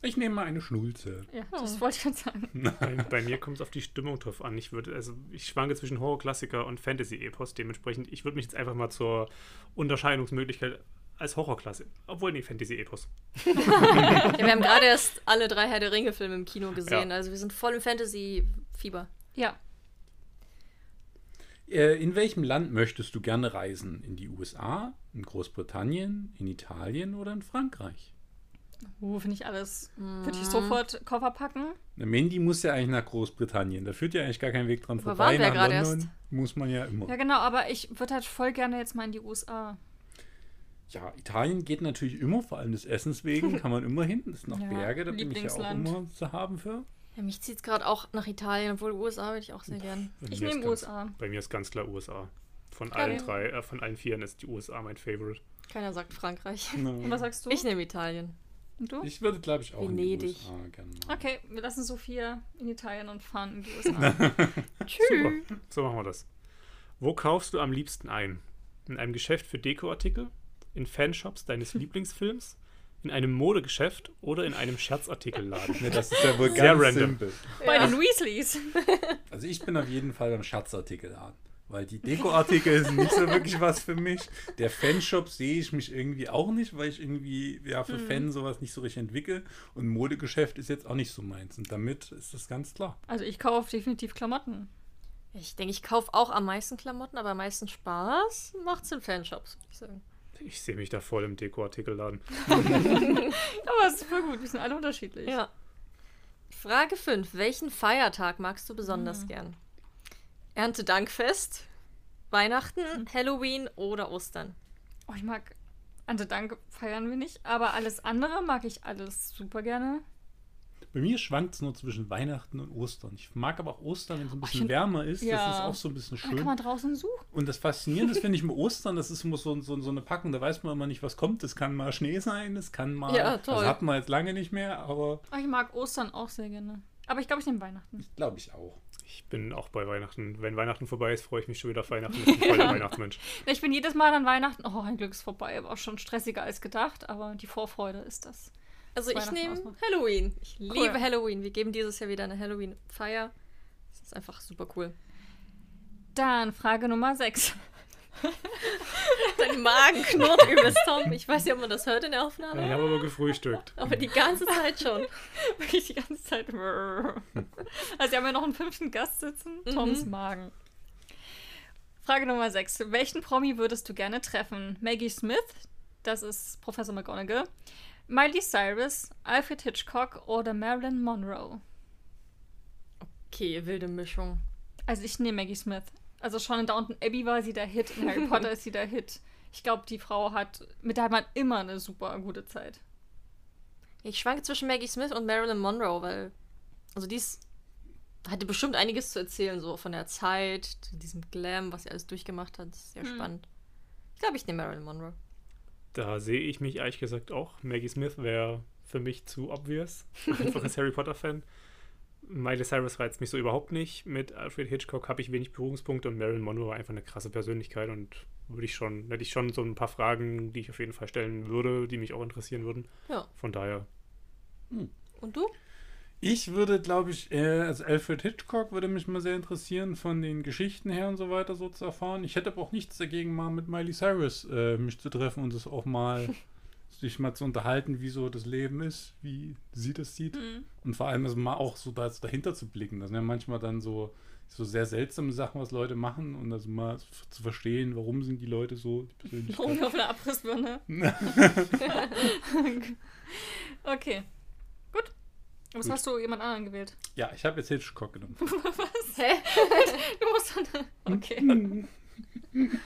Ich nehme mal eine Schnulze. Ja, Oh. das wollte ich gerade sagen. <laughs> Bei, bei mir kommt es auf die Stimmung drauf an. Ich würde, also ich schwanke zwischen Horrorklassiker und Fantasy-Epos. Dementsprechend, ich würde mich jetzt einfach mal zur Unterscheidungsmöglichkeit als Horrorklasse. Obwohl, nee, Fantasy-Epos. <laughs> Ja, wir haben gerade erst alle drei Herr der Ringe-Filme im Kino gesehen. Ja. Also wir sind voll im Fantasy-Fieber. Ja, in welchem Land möchtest du gerne reisen? In die USA, in Großbritannien, in Italien oder in Frankreich? uh, finde ich alles. Würde Mhm. ich sofort Koffer packen. Na, Mandy muss ja eigentlich nach Großbritannien. Da führt ja eigentlich gar kein Weg dran Aber vorbei. waren wir nach gerade London erst. muss man ja immer. Ja, genau, aber ich würde halt voll gerne jetzt mal in die USA. Ja, Italien geht natürlich immer, vor allem des Essens wegen, <laughs> kann man immer hin. Das sind noch Ja, Berge, da bin ich ja auch Lieblingsland. immer zu haben für. Ja, mich zieht es gerade auch nach Italien, obwohl USA würde ich auch sehr gern. Bei Ich nehme ganz- USA. Bei mir ist ganz klar USA. Von Geil. allen drei, äh, von allen vieren ist die USA mein Favorite. Keiner sagt Frankreich. Und was sagst du? Ich nehme Italien. Und du? Ich würde, glaube ich, auch in die Venedig. USA. Okay, wir lassen Sophia in Italien und fahren in die USA. <laughs> Super. So machen wir das. Wo kaufst du am liebsten ein? In einem Geschäft für Dekoartikel? In Fanshops deines <laughs> Lieblingsfilms? In einem Modegeschäft oder in einem Scherzartikelladen? <laughs> Ne, das ist ja wohl Sehr ganz random. simpel. Bei den Weasleys. <laughs> Also ich bin auf jeden Fall beim Schatzartikelladen. Weil die Dekoartikel sind nicht so wirklich was für mich. Der Fanshop sehe ich mich irgendwie auch nicht, weil ich irgendwie ja für Fans sowas nicht so richtig entwickle. Und Modegeschäft ist jetzt auch nicht so meins. Und damit ist das ganz klar. Also ich kaufe definitiv Klamotten. Ich denke, ich kaufe auch am meisten Klamotten, aber am meisten Spaß macht es in Fanshops, würde ich sagen. Ich sehe mich da voll im Dekoartikelladen. <laughs> Aber es ist voll gut, wir sind alle unterschiedlich. Ja. Frage 5. Welchen Feiertag magst du besonders Hm. gern? Erntedankfest, Weihnachten, Halloween oder Ostern? Oh, ich mag Ante Dank feiern wir nicht, aber alles andere mag ich alles super gerne. Bei mir schwankt es nur zwischen Weihnachten und Ostern. Ich mag aber auch Ostern, wenn es ein bisschen find- wärmer ist. Ja. Das ist auch so ein bisschen Da kann schön. man draußen suchen. Und das Faszinierende ist, finde ich, <laughs> mit Ostern, das ist immer so, so, so eine Packung, da weiß man immer nicht, was kommt. Es kann mal Schnee sein, es kann mal. Ja, toll. Das hatten wir jetzt lange nicht mehr, aber Oh, ich mag Ostern auch sehr gerne. Aber ich glaube, ich nehme Weihnachten. glaube ich auch. Ich bin auch bei Weihnachten. Wenn Weihnachten vorbei ist, freue ich mich schon wieder auf <laughs> Weihnachten. Ich bin voll der Weihnachtsmensch. Ich bin jedes Mal an Weihnachten. Oh, ein Glück ist vorbei. War schon stressiger als gedacht, aber die Vorfreude ist das. Also ich nehme. Halloween. Ich Cool. liebe Halloween. Wir geben dieses Jahr wieder eine Halloween-Feier. Das ist einfach super cool. Dann Frage Nummer 6. <laughs> Dein Magen knurrt <laughs> übelst, Tom. Ich weiß nicht, ob man das hört in der Ich Aufnahme. habe aber gefrühstückt. Aber die ganze Zeit schon. <laughs> Wirklich die ganze Zeit. Also, wir haben ja noch einen fünften Gast sitzen. Mhm. Toms Magen. Frage Nummer 6. Welchen Promi würdest du gerne treffen? Maggie Smith, das ist Professor McGonagall. Miley Cyrus, Alfred Hitchcock oder Marilyn Monroe? Okay, wilde Mischung. Also, ich nehme Maggie Smith. Also, schon in Downton Abbey war sie der Hit. In Harry <laughs> Potter ist sie der Hit. Ich glaube, die Frau hat, mit der hat man immer eine super gute Zeit. Ich schwanke zwischen Maggie Smith und Marilyn Monroe, weil. Also die ist, hatte bestimmt einiges zu erzählen, so von der Zeit, zu diesem Glam, was sie alles durchgemacht hat. Das ist sehr Hm. spannend. Ich glaube, ich nehme Marilyn Monroe. Da sehe ich mich ehrlich gesagt auch. Maggie Smith wäre für mich zu obvious. <laughs> Einfach als Harry Potter-Fan. Miley Cyrus reizt mich so überhaupt nicht. Mit Alfred Hitchcock habe ich wenig Berührungspunkte und Marilyn Monroe war einfach eine krasse Persönlichkeit und würde ich schon, hätte ich schon so ein paar Fragen, die ich auf jeden Fall stellen würde, die mich auch interessieren würden. Ja. Von daher, Und du? Ich würde, glaube ich, äh, also Alfred Hitchcock würde mich mal sehr interessieren, von den Geschichten her und so weiter so zu erfahren. Ich hätte aber auch nichts dagegen, mal mit Miley Cyrus äh, mich zu treffen und das auch mal <laughs> sich mal zu unterhalten, wie so das Leben ist, wie sie das sieht. Und vor allem also mal auch so da, dahinter zu blicken. Das sind ja manchmal dann so, so sehr seltsame Sachen, was Leute machen und also mal zu verstehen, warum sind die Leute so, die. Ohne auf eine Abrissbirne. <laughs> <laughs> okay. Was Gut. hast du jemand anderen gewählt? Ja, ich habe jetzt Hitchcock genommen. <laughs> Hä? <laughs> Du musst dann. Okay. <laughs>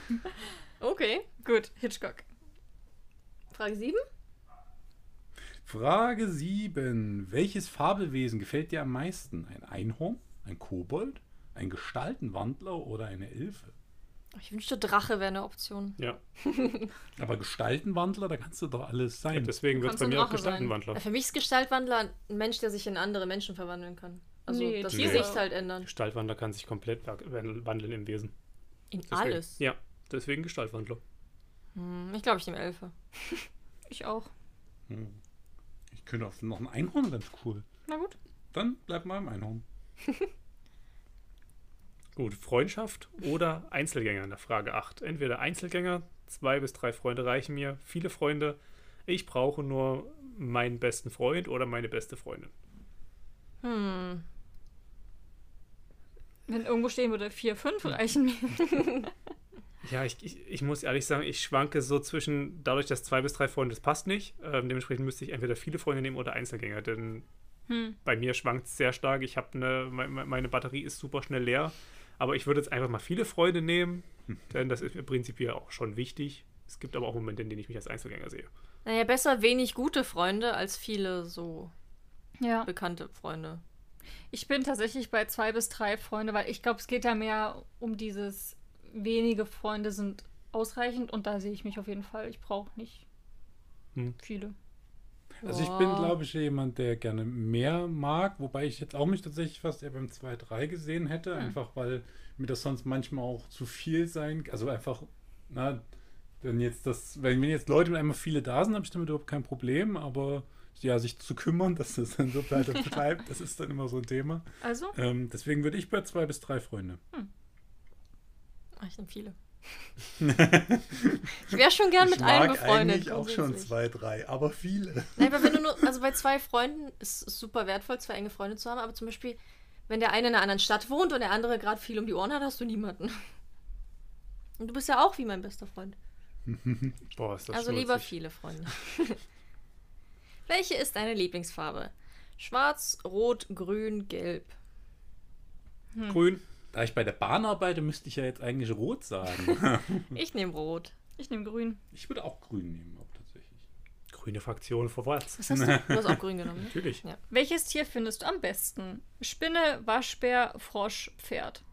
Okay. Gut, Hitchcock. Frage 7? Frage 7. Welches Fabelwesen gefällt dir am meisten? Ein Einhorn, ein Kobold, ein Gestaltenwandler oder eine Elfe? Ich wünschte, Drache wäre eine Option. ja. <laughs> Aber Gestaltenwandler, da kannst du doch alles sein. Deswegen wird es bei mir auch. Gestaltenwandler. Ja, für mich ist Gestaltwandler ein Mensch, der sich in andere Menschen verwandeln kann. Also Nee, das. Gesicht halt ändern. Gestaltwandler kann sich komplett wa- wandeln im Wesen. In Deswegen, alles. Ja, deswegen Gestaltwandler. Hm, ich glaube, ich nehme Elfe. <laughs> Ich auch. Hm. Ich könnte auf noch ein Einhorn, ganz cool. Na gut. Dann bleib mal im Einhorn. <laughs> Gut, Freundschaft oder Einzelgänger in der Frage 8. Entweder Einzelgänger, zwei bis drei Freunde reichen mir, viele Freunde. Ich brauche nur meinen besten Freund oder meine beste Freundin. Hm. Wenn irgendwo stehen würde, vier, fünf reichen mir. <laughs> Ja, ich, ich, ich muss ehrlich sagen, ich schwanke so zwischen, dadurch, dass zwei bis drei Freunde, das passt nicht. Ähm, dementsprechend müsste ich entweder viele Freunde nehmen oder Einzelgänger, denn Hm. bei mir schwankt es sehr stark. Ich habe eine, me- me- meine Batterie ist super schnell leer. Aber ich würde jetzt einfach mal viele Freunde nehmen, denn das ist mir prinzipiell auch schon wichtig. Es gibt aber auch Momente, in denen ich mich als Einzelgänger sehe. Naja, besser wenig gute Freunde als viele so Ja. bekannte Freunde. Ich bin tatsächlich bei zwei bis drei Freunde, weil ich glaube, es geht ja mehr um dieses wenige Freunde sind ausreichend und da sehe ich mich auf jeden Fall. Ich brauche nicht Hm. viele. Also ich bin, glaube ich, jemand, der gerne mehr mag, wobei ich jetzt auch mich tatsächlich fast eher beim 2-3 gesehen hätte, einfach weil mir das sonst manchmal auch zu viel sein, also einfach, na, wenn jetzt das, wenn, wenn jetzt Leute mit einmal viele da sind, habe ich damit überhaupt kein Problem, aber ja, sich zu kümmern, dass <laughs> das dann so weiter bleibt, das ist dann immer so ein Thema. Also? Ähm, deswegen würde ich bei zwei bis drei Freunde. Ach, ich nehme viele. Ich wäre schon gern mit allen befreundet. eigentlich auch schon zwei, drei, aber viele. Nein, aber wenn du nur, also bei zwei Freunden ist es super wertvoll, zwei enge Freunde zu haben, aber zum Beispiel, wenn der eine in einer anderen Stadt wohnt und der andere gerade viel um die Ohren hat, hast du niemanden. Und du bist ja auch wie mein bester Freund. Boah, ist das also lieber schmutzig. viele Freunde. <laughs> Welche ist deine Lieblingsfarbe? Schwarz, Rot, Grün, Gelb. Grün. Da ich bei der Bahn arbeite, müsste ich ja jetzt eigentlich rot sagen. <laughs> Ich nehme Rot. Ich nehme grün. ich würde auch grün nehmen, auch tatsächlich. grüne Fraktion vorwärts. Was hast du? Du hast auch grün genommen, ne? <laughs> Natürlich. Ja. Welches Tier findest du am besten? Spinne, Waschbär, Frosch, Pferd.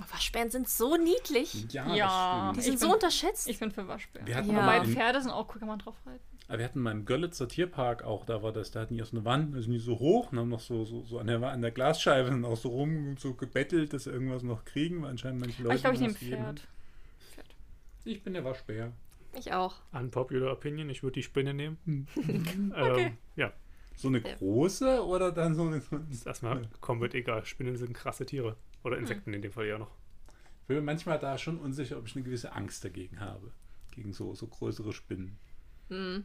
Oh, Waschbären sind so niedlich. Ja, Ja. Die sind Ich so bin- unterschätzt. Ich bin für Waschbär. Wir hatten, Ja. mal Wobei Pferde sind auch cool, kann man drauf reiten. Aber wir hatten mal im Görlitzer Tierpark auch, da war das, da hatten die aus einer Wand, also nicht so hoch, und haben noch so, so, so an, der, an der Glasscheibe sind auch so rum und so gebettelt, dass sie irgendwas noch kriegen, weil anscheinend manche Leute. Aber ich glaube, ich nehme haben. Pferd. Ich bin der Waschbär. Ich auch. Unpopular Opinion, ich würde die Spinne nehmen. Hm. <laughs> ähm, ja, So eine große oder dann so eine. ist erstmal komplett egal. Spinnen sind krasse Tiere. Oder Hm. Insekten in dem Fall ja noch. Ich bin mir manchmal da schon unsicher, ob ich eine gewisse Angst dagegen habe. Gegen so, so größere Spinnen. Hm.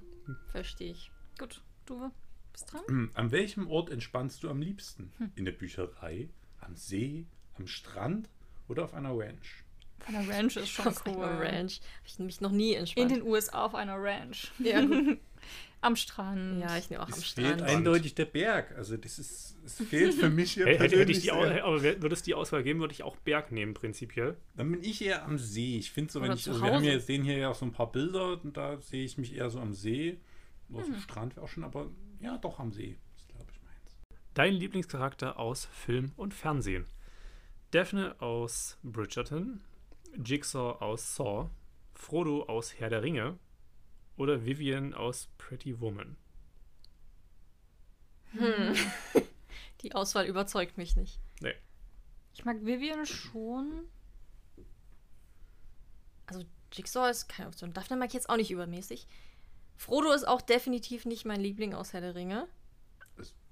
Verstehe ich. Gut, du bist dran. Hm, An welchem Ort entspannst du am liebsten? In der Bücherei, am See, am Strand oder auf einer Ranch? Von der Ranch ist schon Auf einer cool. Ranch. Habe ich mich noch nie In entspannt. den USA auf einer Ranch. ja, gut. <laughs> Am Strand. ja, ich nehme auch am Es fehlt Strand. eindeutig der Berg. Also das ist, es fehlt für mich hier Hey, hätte, hätte ich die, aber würde es die Auswahl geben, würde ich auch Berg nehmen, prinzipiell. Dann bin ich eher am See. Ich finde so, wenn Oder ich, also wir haben ja sehen hier ja auch so ein paar Bilder und da sehe ich mich eher so am See. Oder auf dem Strand wäre auch schon, aber ja, doch am See. Das ist, glaube ich, meins. Dein Lieblingscharakter aus Film und Fernsehen. Daphne aus Bridgerton, Jigsaw aus Saw, Frodo aus Herr der Ringe oder Vivian aus Pretty Woman. <laughs> Die Auswahl überzeugt mich nicht. Ich mag Vivian schon. Also Jigsaw ist keine Option. Daphne mag ich jetzt auch nicht übermäßig. Frodo ist auch definitiv nicht mein Liebling aus Herr der Ringe.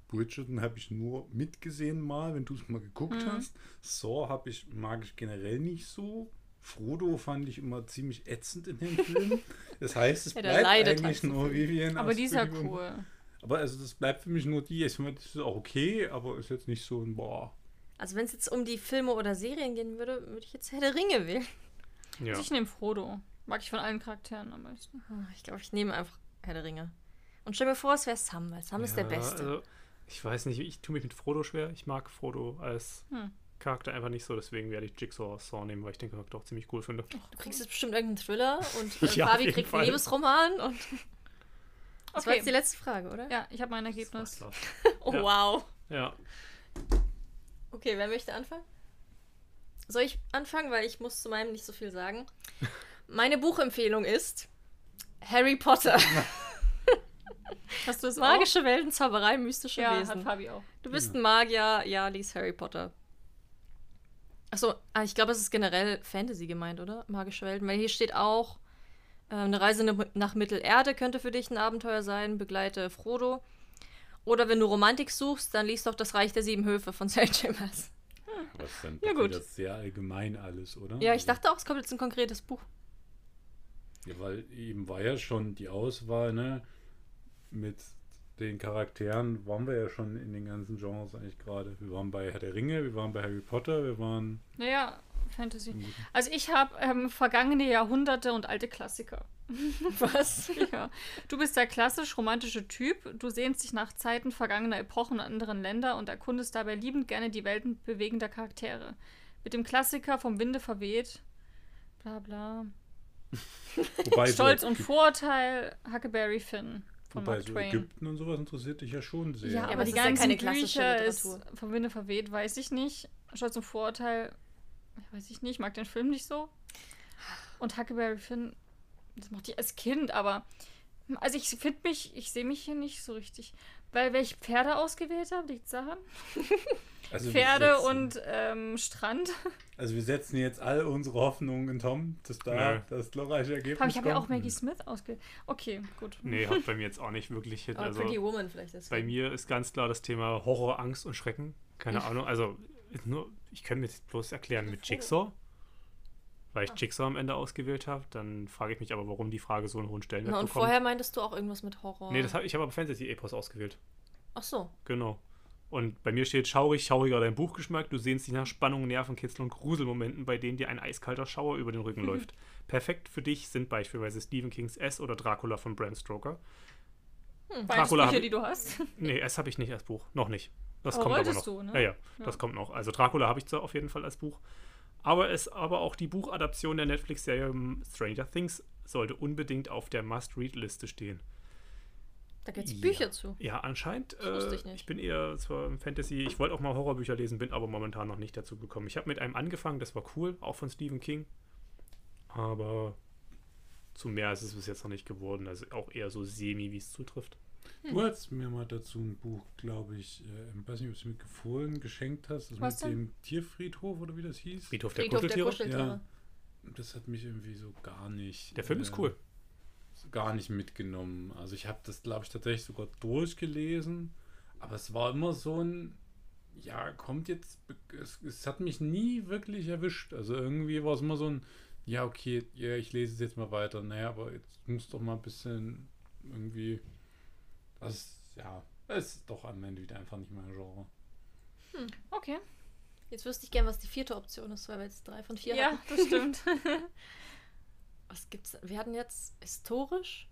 Bridgerton habe ich nur mitgesehen mal, wenn du es mal geguckt Mhm. hast. Saw habe ich, mag ich generell nicht so. Frodo fand ich immer ziemlich ätzend in den Filmen. Das heißt, es <laughs> Ja, bleibt eigentlich halt so nur. Vivian. Aber die ist ja cool. Aber also das bleibt für mich nur die. Ich meine, das ist auch okay, aber ist jetzt nicht so ein Boah. Also wenn es jetzt um die Filme oder Serien gehen würde, würde ich jetzt Herr der Ringe wählen. Ja. Also ich nehme Frodo. Mag ich von allen Charakteren am meisten. Ah, Ich glaube, ich nehme einfach Herr der Ringe. Und stell mir vor, es wäre Sam, weil Sam ist der Ja, Beste. Also, ich weiß nicht, ich tue mich mit Frodo schwer. Ich mag Frodo als Hm. Charakter einfach nicht so, deswegen werde ich Jigsaw aus Saw nehmen, weil ich den Charakter auch ziemlich cool finde. Du kriegst jetzt bestimmt irgendeinen Thriller und <laughs> äh, Ja, Fabi kriegt Fall. einen Liebesroman. Und <laughs> das war Okay. jetzt die letzte Frage, oder? Ja, ich habe mein Ergebnis. <laughs> Oh, Ja. wow. Ja, Okay, wer möchte anfangen? Soll ich anfangen, weil ich muss zu meinem nicht so viel sagen. Meine Buchempfehlung ist Harry Potter. Hast du es Magische Welten, Zauberei, mystische auch? Ja, Wesen. hat Fabi auch. Du bist ein Magier, ja, lies Harry Potter. Achso, ah, ich glaube, es ist generell Fantasy gemeint, oder? Magische Welten, weil hier steht auch, äh, eine Reise nach Mittelerde könnte für dich ein Abenteuer sein, begleite Frodo. Oder wenn du Romantik suchst, dann liest doch das Reich der sieben Höfe von Sarah Chambers. Was dann Ja, gut. Das ist sehr allgemein alles, oder? Ja, ich Also- dachte auch, es kommt jetzt ein konkretes Buch. Ja, weil eben war ja schon die Auswahl, ne? Mit den Charakteren waren wir ja schon in den ganzen Genres eigentlich gerade. Wir waren bei Herr der Ringe, wir waren bei Harry Potter, wir waren. Naja, Fantasy. Also ich habe ähm, vergangene Jahrhunderte und alte Klassiker. <laughs> Was? Ja. Du bist der klassisch-romantische Typ. Du sehnst dich nach Zeiten vergangener Epochen und anderen Länder und erkundest dabei liebend gerne die Welten bewegender Charaktere. Mit dem Klassiker vom Winde verweht. Bla bla. <laughs> Stolz und Vorurteil, Huckleberry Finn von wobei Mark so Twain. Ägypten und sowas interessiert dich ja schon sehr. Ja, aber aber die ist ja Bücher ist vom Winde verweht, weiß ich nicht. Stolz und Vorurteil, weiß ich nicht, mag den Film nicht so. Und Huckleberry Finn, das mochte ich als Kind, aber also ich finde mich, ich sehe mich hier nicht so richtig. Weil welche Pferde ausgewählt habe, liegt daran. <laughs> Also Pferde setzen- und ähm, Strand. <laughs> Also wir setzen jetzt all unsere Hoffnungen in Tom, dass da Nö. das glorreiche Ergebnis Aber ich habe ja auch. Maggie Smith ausgewählt. Okay, gut. nee, hat bei mir jetzt auch nicht wirklich Hit. Aber Also, Pretty Woman vielleicht ist. bei mir ist ganz klar das Thema Horror, Angst und Schrecken. Keine Ahnung, also nur, ich kann mir das bloß erklären mit Jigsaw. Weil ich Jigsaw am Ende ausgewählt habe, dann frage ich mich aber, warum die Frage so einen hohen Stellenwert Na, und bekommt. vorher meintest du auch irgendwas mit Horror. nee, das hab, ich habe aber Fantasy-Epos ausgewählt. Ach so. Genau. Und bei mir steht schaurig, schauriger dein Buchgeschmack. Du sehnst dich nach Spannung, Nervenkitzel und Gruselmomenten, bei denen dir ein eiskalter Schauer über den Rücken <laughs> läuft. Perfekt für dich sind beispielsweise Stephen Kings S oder Dracula von Bram Stoker. Beides Dracula Bücher, ich- die du hast. <laughs> Nee, S habe ich nicht als Buch. Noch nicht. Das Aber kommt aber noch. du, ne? Ja, ja, Ja. das kommt noch. Also Dracula habe ich zwar auf jeden Fall als Buch. Aber es aber auch die Buchadaption der Netflix-Serie ähm, Stranger Things sollte unbedingt auf der Must-Read-Liste stehen. Da gibt es Ja. Bücher zu. Ja, anscheinend. Äh, ich nicht. ich bin eher zwar im Fantasy, ich wollte auch mal Horrorbücher lesen, bin aber momentan noch nicht dazu gekommen. Ich habe mit einem angefangen, das war cool, auch von Stephen King. Aber zu mehr ist es bis jetzt noch nicht geworden. Also auch eher so semi, wie es zutrifft. Du hast mir mal dazu ein Buch, glaube ich, äh, ich weiß nicht, ob du es mir gefohlen, geschenkt hast. Das Was mit denn? dem Tierfriedhof oder wie das hieß. Friedhof der Friedhof der Kuscheltiere. Kuscheltiere. Das hat mich irgendwie so gar nicht. Der Film ist äh, cool. Gar nicht mitgenommen. Also ich habe das, glaube ich, tatsächlich sogar durchgelesen. Aber es war immer so ein, ja, kommt jetzt, es, es hat mich nie wirklich erwischt. Also irgendwie war es immer so ein, ja, okay, ja, ich lese es jetzt mal weiter. Naja, aber jetzt muss doch mal ein bisschen irgendwie, das, ja, es ist doch am Ende wieder einfach nicht mein Genre. Okay. Jetzt wüsste ich gern, was die vierte Option ist, weil wir jetzt drei von vier Ja, hatten. das stimmt. <laughs> Was gibt's? Wir hatten jetzt historisch.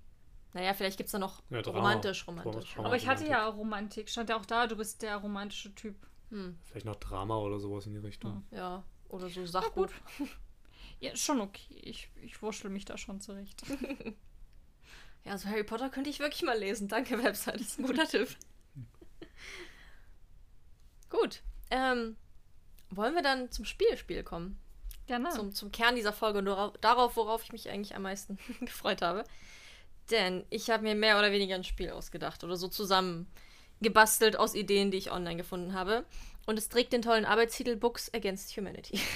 Naja, vielleicht gibt es da noch Ja, Drama. romantisch, romantisch. Drama. Aber ich hatte Romantik. ja Romantik. Stand ja auch da, du bist der romantische Typ. Hm, Vielleicht noch Drama oder sowas in die Richtung. ja, oder so Sachgut. Ja, <laughs> schon okay. Ich, ich wurschtel mich da schon zurecht. <laughs> Ja, also Harry Potter könnte ich wirklich mal lesen. Danke, Website. Das ist ein guter Tipp. Gut. Ähm, wollen wir dann zum Spielspiel kommen? Gerne. Zum, zum Kern dieser Folge und darauf- darauf, worauf ich mich eigentlich am meisten <laughs> gefreut habe. Denn ich habe mir mehr oder weniger ein Spiel ausgedacht oder so zusammen gebastelt aus Ideen, die ich online gefunden habe. Und es trägt den tollen Arbeitstitel Books Against Humanity. <laughs>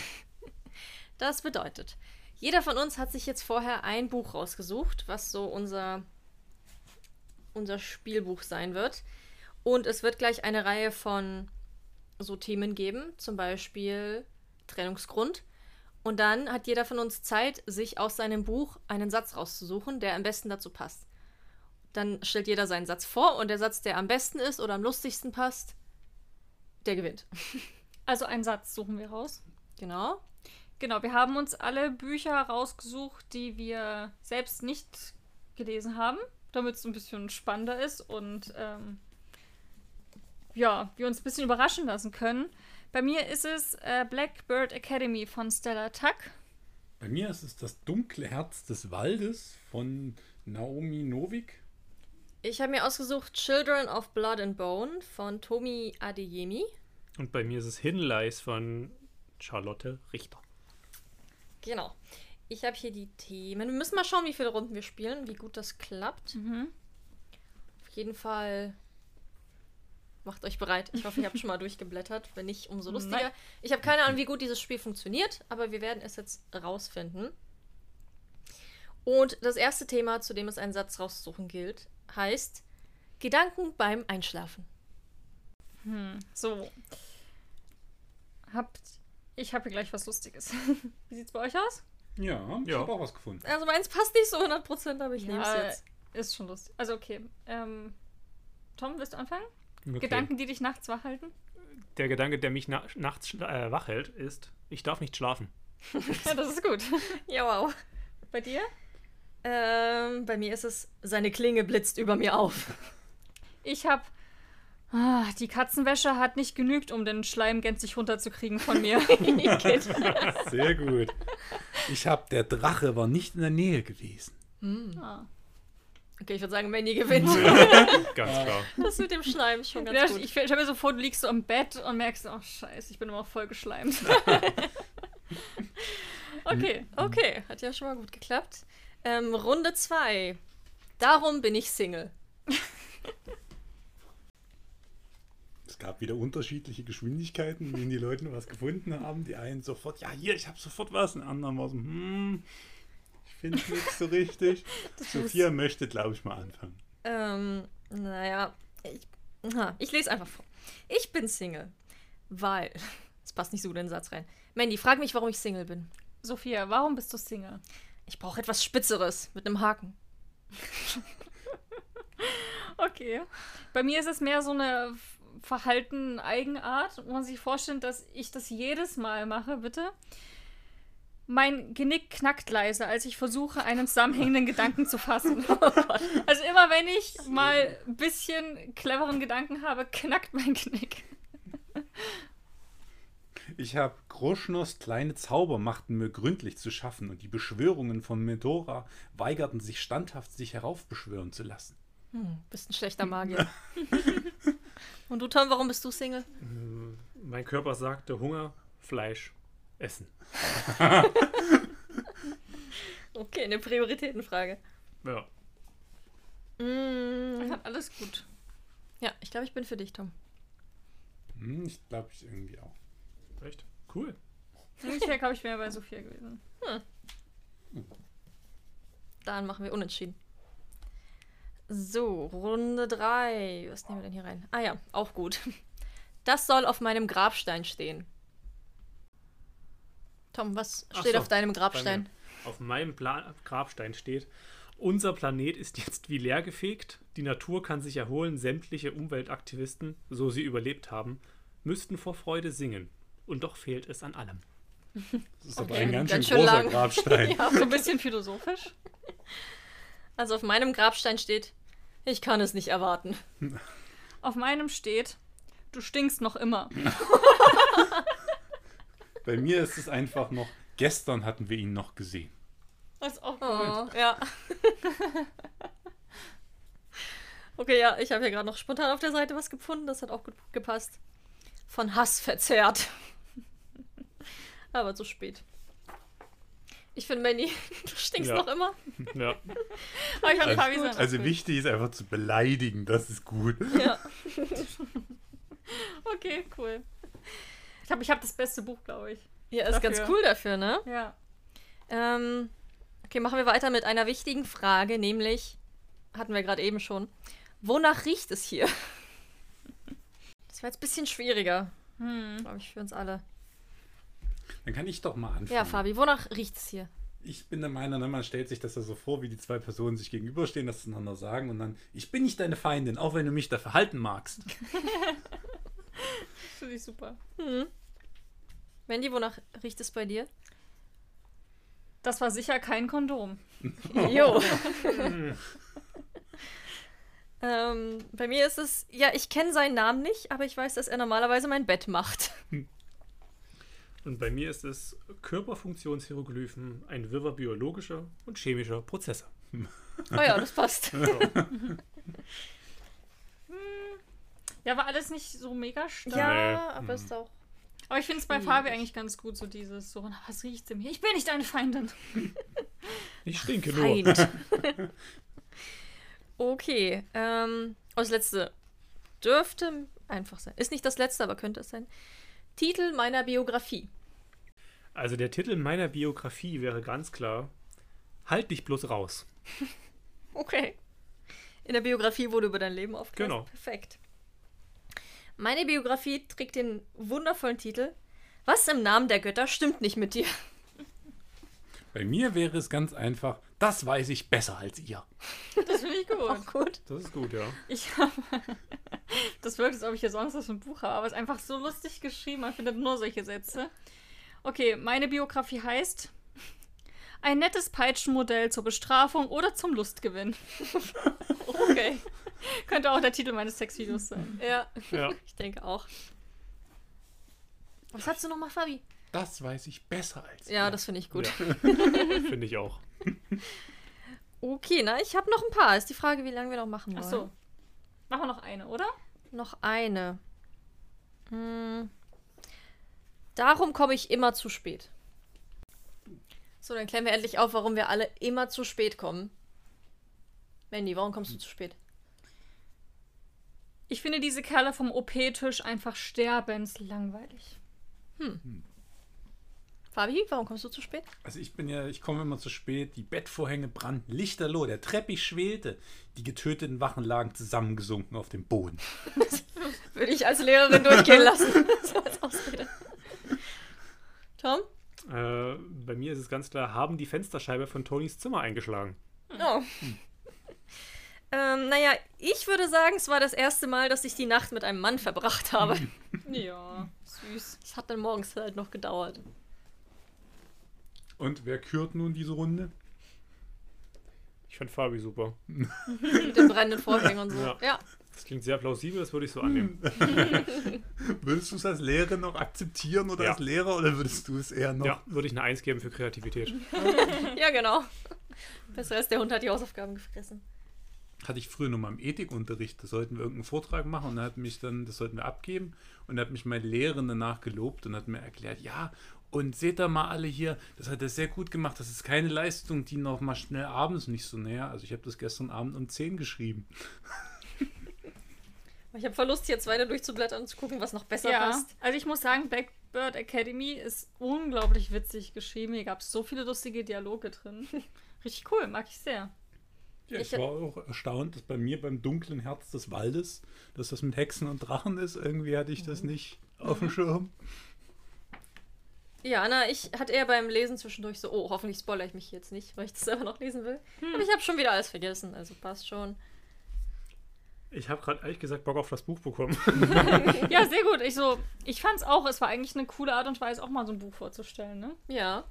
Das bedeutet, jeder von uns hat sich jetzt vorher ein Buch rausgesucht, was so unser, unser Spielbuch sein wird. Und es wird gleich eine Reihe von so Themen geben, zum Beispiel Trennungsgrund. Und dann hat jeder von uns Zeit, sich aus seinem Buch einen Satz rauszusuchen, der am besten dazu passt. Dann stellt jeder seinen Satz vor und der Satz, der am besten ist oder am lustigsten passt, der gewinnt. <laughs> Also einen Satz suchen wir raus. Genau. Genau, wir haben uns alle Bücher rausgesucht, die wir selbst nicht gelesen haben, damit es ein bisschen spannender ist und ähm, ja, wir uns ein bisschen überraschen lassen können. Bei mir ist es äh, Blackbird Academy von Stella Tuck. Bei mir ist es das dunkle Herz des Waldes von Naomi Novik. Ich habe mir ausgesucht Children of Blood and Bone von Tomi Adeyemi. Und bei mir ist es Hidden Lies von Charlotte Richter. Genau. Ich habe hier die Themen. Wir müssen mal schauen, wie viele Runden wir spielen, wie gut das klappt. Mhm. Auf jeden Fall macht euch bereit. Ich hoffe, ihr habt schon mal <laughs> durchgeblättert. Wenn nicht, umso lustiger. Nein. Ich habe keine Ahnung, wie gut dieses Spiel funktioniert, aber wir werden es jetzt rausfinden. Und das erste Thema, zu dem es einen Satz rauszusuchen gilt, heißt Gedanken beim Einschlafen. Hm, so. Habt. Ich habe hier gleich was Lustiges. <laughs> Wie sieht's bei euch aus? Ja, ich Ja. habe auch was gefunden. Also meins passt nicht so 100%, aber ich Ja, nehme es jetzt. Ist schon lustig. Also okay. Ähm, Tom, willst du anfangen? Okay. Gedanken, die dich nachts wach halten? Der Gedanke, der mich na nachts äh, wach hält, ist, ich darf nicht schlafen. Ja, <laughs> das ist gut. <laughs> Ja, wow. Bei dir? Ähm, bei mir ist es, seine Klinge blitzt über mir auf. Ich hab. Ah, die Katzenwäsche hat nicht genügt, um den Schleim gänzlich runterzukriegen von mir. <laughs> <laughs> Sehr gut. Ich habe, der Drache war nicht in der Nähe gewesen. ah. Okay, ich würde sagen, Mandy gewinnt. <laughs> Ganz klar. Das mit dem Schleim ist schon ganz Ja, gut. ich stell mir so vor, du liegst so im Bett und merkst, oh scheiße, ich bin immer voll geschleimt. okay. Okay, hat ja schon mal gut geklappt. Ähm, Runde 2. Darum bin ich Single. Es gab wieder unterschiedliche Geschwindigkeiten, in denen die Leute was gefunden haben. Die einen sofort, ja, hier, ich habe sofort was. Und anderen war so, hm, ich finde nichts so richtig. <laughs> Sophia möchte, glaube ich, mal anfangen. Ähm, naja, ich, ich lese einfach vor. Ich bin Single, weil. <laughs> Es passt nicht so gut in den Satz rein. Mandy, frag mich, warum ich Single bin. Sophia, warum bist du Single? Ich brauche etwas Spitzeres mit einem Haken. <laughs> Okay. Bei mir ist es mehr so eine F- Verhalten-Eigenart. Muss man sich vorstellen, dass ich das jedes Mal mache, bitte. Mein Genick knackt leise, als ich versuche, einen zusammenhängenden Gedanken zu fassen. <laughs> also immer wenn ich mal ein bisschen cleveren Gedanken habe, knackt mein Genick. Ich habe Groschners kleine Zauber machten mir gründlich zu schaffen und die Beschwörungen von Medora weigerten sich standhaft, sich heraufbeschwören zu lassen. Hm, bist ein schlechter Magier. <laughs> Und du, Tom, warum bist du Single? Hm, Mein Körper sagte Hunger, Fleisch, Essen. <laughs> Okay, eine Prioritätenfrage. Ja. Mm, alles gut. ja, ich glaube, ich bin für dich, Tom. Hm, ich glaube, ich irgendwie auch. Echt? Cool. Ich wäre, glaube ich, wäre bei Sophia gewesen. Dann machen wir unentschieden. So, Runde 3. Was nehmen wir denn hier rein? Ah ja, auch gut. Das soll auf meinem Grabstein stehen. Tom, was steht so, auf deinem Grabstein? Auf meinem Pla Grabstein steht, unser Planet ist jetzt wie leergefegt, die Natur kann sich erholen, sämtliche Umweltaktivisten, so sie überlebt haben, müssten vor Freude singen. Und doch fehlt es an allem. Das ist aber Okay, ein ganz, ganz schön schön großer lang. Grabstein. <laughs> Ja. So ein bisschen philosophisch. Also auf meinem Grabstein steht, ich kann es nicht erwarten. Auf meinem steht, du stinkst noch immer. <laughs> Bei mir ist es einfach noch, gestern hatten wir ihn noch gesehen. Das ist auch gut. Oh, ja. <laughs> okay, ja, ich habe hier gerade noch spontan auf der Seite was gefunden. Das hat auch gut gepasst. Von Hass verzerrt. <laughs> Aber zu spät. Ich finde, Manny, <laughs> du stinkst Ja. noch immer. <laughs> Ja. Aber ich fand Also, Fabi sein also gut. wichtig ist einfach zu beleidigen, das ist gut. Ja. <laughs> Okay, cool. Ich glaube, ich habe das beste Buch, glaube ich. Ja, ist ganz Dafür. cool dafür, ne? Ja. Ähm, okay, machen wir weiter mit einer wichtigen Frage, nämlich, hatten wir gerade eben schon, wonach riecht es hier? Das war jetzt ein bisschen schwieriger, Hm. glaube ich, für uns alle. Dann kann ich doch mal anfangen. Ja, Fabi, wonach riecht es hier? Ich bin der Meinung, ne, man stellt sich das ja so vor, wie die zwei Personen sich gegenüberstehen, das zueinander sagen und dann, ich bin nicht deine Feindin, auch wenn du mich dafür halten magst. <laughs> Finde ich super. Hm. Mandy, wonach riecht es bei dir? Das war sicher kein Kondom. Jo. <laughs> ähm, bei mir ist es, ja, ich kenne seinen Namen nicht, aber ich weiß, dass er normalerweise mein Bett macht. <laughs> Und bei mir ist es Körperfunktionshieroglyphen, ein Wirrwarr biologischer und chemischer Prozesse. Oh ja, das passt. <laughs> Ja, war alles nicht so mega stark. ja, aber ist auch. Aber ich finde es bei Fabi eigentlich ganz gut, so dieses, so, na, was riecht in mir? Ich bin nicht deine Feindin. <laughs> Ich stinke nur. Feind. <laughs> okay, ähm, oh, das letzte dürfte einfach sein. Ist nicht das letzte, aber könnte es sein. Titel meiner Biografie. Also der Titel meiner Biografie wäre ganz klar: Halt dich bloß raus. <laughs> Okay. In der Biografie wurde über dein Leben aufgeklärt. Genau. Perfekt. Meine Biografie trägt den wundervollen Titel Was im Namen der Götter stimmt nicht mit dir? Bei mir wäre es ganz einfach, das weiß ich besser als ihr. Das finde ich gut. Auch gut. Das ist gut, ja. Ich habe. <laughs> Das wirkt, als ob ich hier sonst was für ein Buch habe, aber es ist einfach so lustig geschrieben. Man findet nur solche Sätze. Okay, meine Biografie heißt. Ein nettes Peitschenmodell zur Bestrafung oder zum Lustgewinn. <laughs> Okay. Könnte auch der Titel meines Sexvideos sein. Ja, Ja. ich denke auch. Was hast du nochmal, Fabi? Das weiß ich besser als Ja, ihr. das finde ich gut. Ja. <laughs> <laughs> Finde ich auch. Okay, na, ich habe noch ein paar. Ist die Frage, wie lange wir noch machen wollen. Ach so. Machen wir noch eine, oder? Noch eine. Hm. Darum komme ich immer zu spät. So, dann klären wir endlich auf, warum wir alle immer zu spät kommen. Mandy, warum kommst du zu spät? Ich finde diese Kerle vom OP-Tisch einfach sterbenslangweilig. Fabi, warum kommst du zu spät? Also ich bin ja, ich komme immer zu spät, die Bettvorhänge brannten lichterloh, der Treppich schwelte, die getöteten Wachen lagen zusammengesunken auf dem Boden. <laughs> Würde ich als Lehrerin durchgehen lassen. so als Ausrede. Tom? Äh, bei mir ist es ganz klar: Haben die Fensterscheibe von Tonys Zimmer eingeschlagen. Oh. Ähm, naja, ich würde sagen, es war das erste Mal, dass ich die Nacht mit einem Mann verbracht habe. <laughs> Ja, süß. Es hat dann morgens halt noch gedauert. Und wer kürt nun diese Runde? Ich fand Fabi super. <laughs> Mit den brennenden Vorhängen und so. Ja. ja. Das klingt sehr plausibel, das würde ich so annehmen. <laughs> Würdest du es als Lehrerin noch akzeptieren oder Ja. als Lehrer oder würdest du es eher noch? Ja, würde ich eine Eins geben für Kreativität. <laughs> Ja, genau. Besser als der Hund hat die Hausaufgaben gefressen. hatte ich früher nur mal im Ethikunterricht, da sollten wir irgendeinen Vortrag machen und dann hat mich dann, das sollten wir abgeben und da hat mich mein Lehrer danach gelobt und hat mir erklärt, ja, und seht da mal alle hier, das hat er sehr gut gemacht, das ist keine Leistung, die noch mal schnell abends nicht so näher. Also ich habe das gestern Abend um 10 geschrieben. <laughs> Ich habe Verlust, jetzt weiter durchzublättern und zu gucken, was noch besser ja, passt. also ich muss sagen, Blackbird Academy ist unglaublich witzig geschrieben. Hier gab es so viele lustige Dialoge drin. <laughs> Richtig cool, mag ich sehr. Ja, ich, Ich- war auch erstaunt, dass bei mir beim dunklen Herz des Waldes, dass das mit Hexen und Drachen ist. Irgendwie hatte ich das nicht auf dem Schirm. <laughs> Ja, na, ich hatte eher beim Lesen zwischendurch so, oh, hoffentlich spoilere ich mich jetzt nicht, weil ich das selber noch lesen will. Aber ich habe schon wieder alles vergessen, also passt schon. Ich habe gerade ehrlich gesagt Bock auf das Buch bekommen. <laughs> <laughs> Ja, sehr gut. Ich so, ich fand's auch, es war eigentlich eine coole Art und Weise, auch mal so ein Buch vorzustellen, ne? Ja.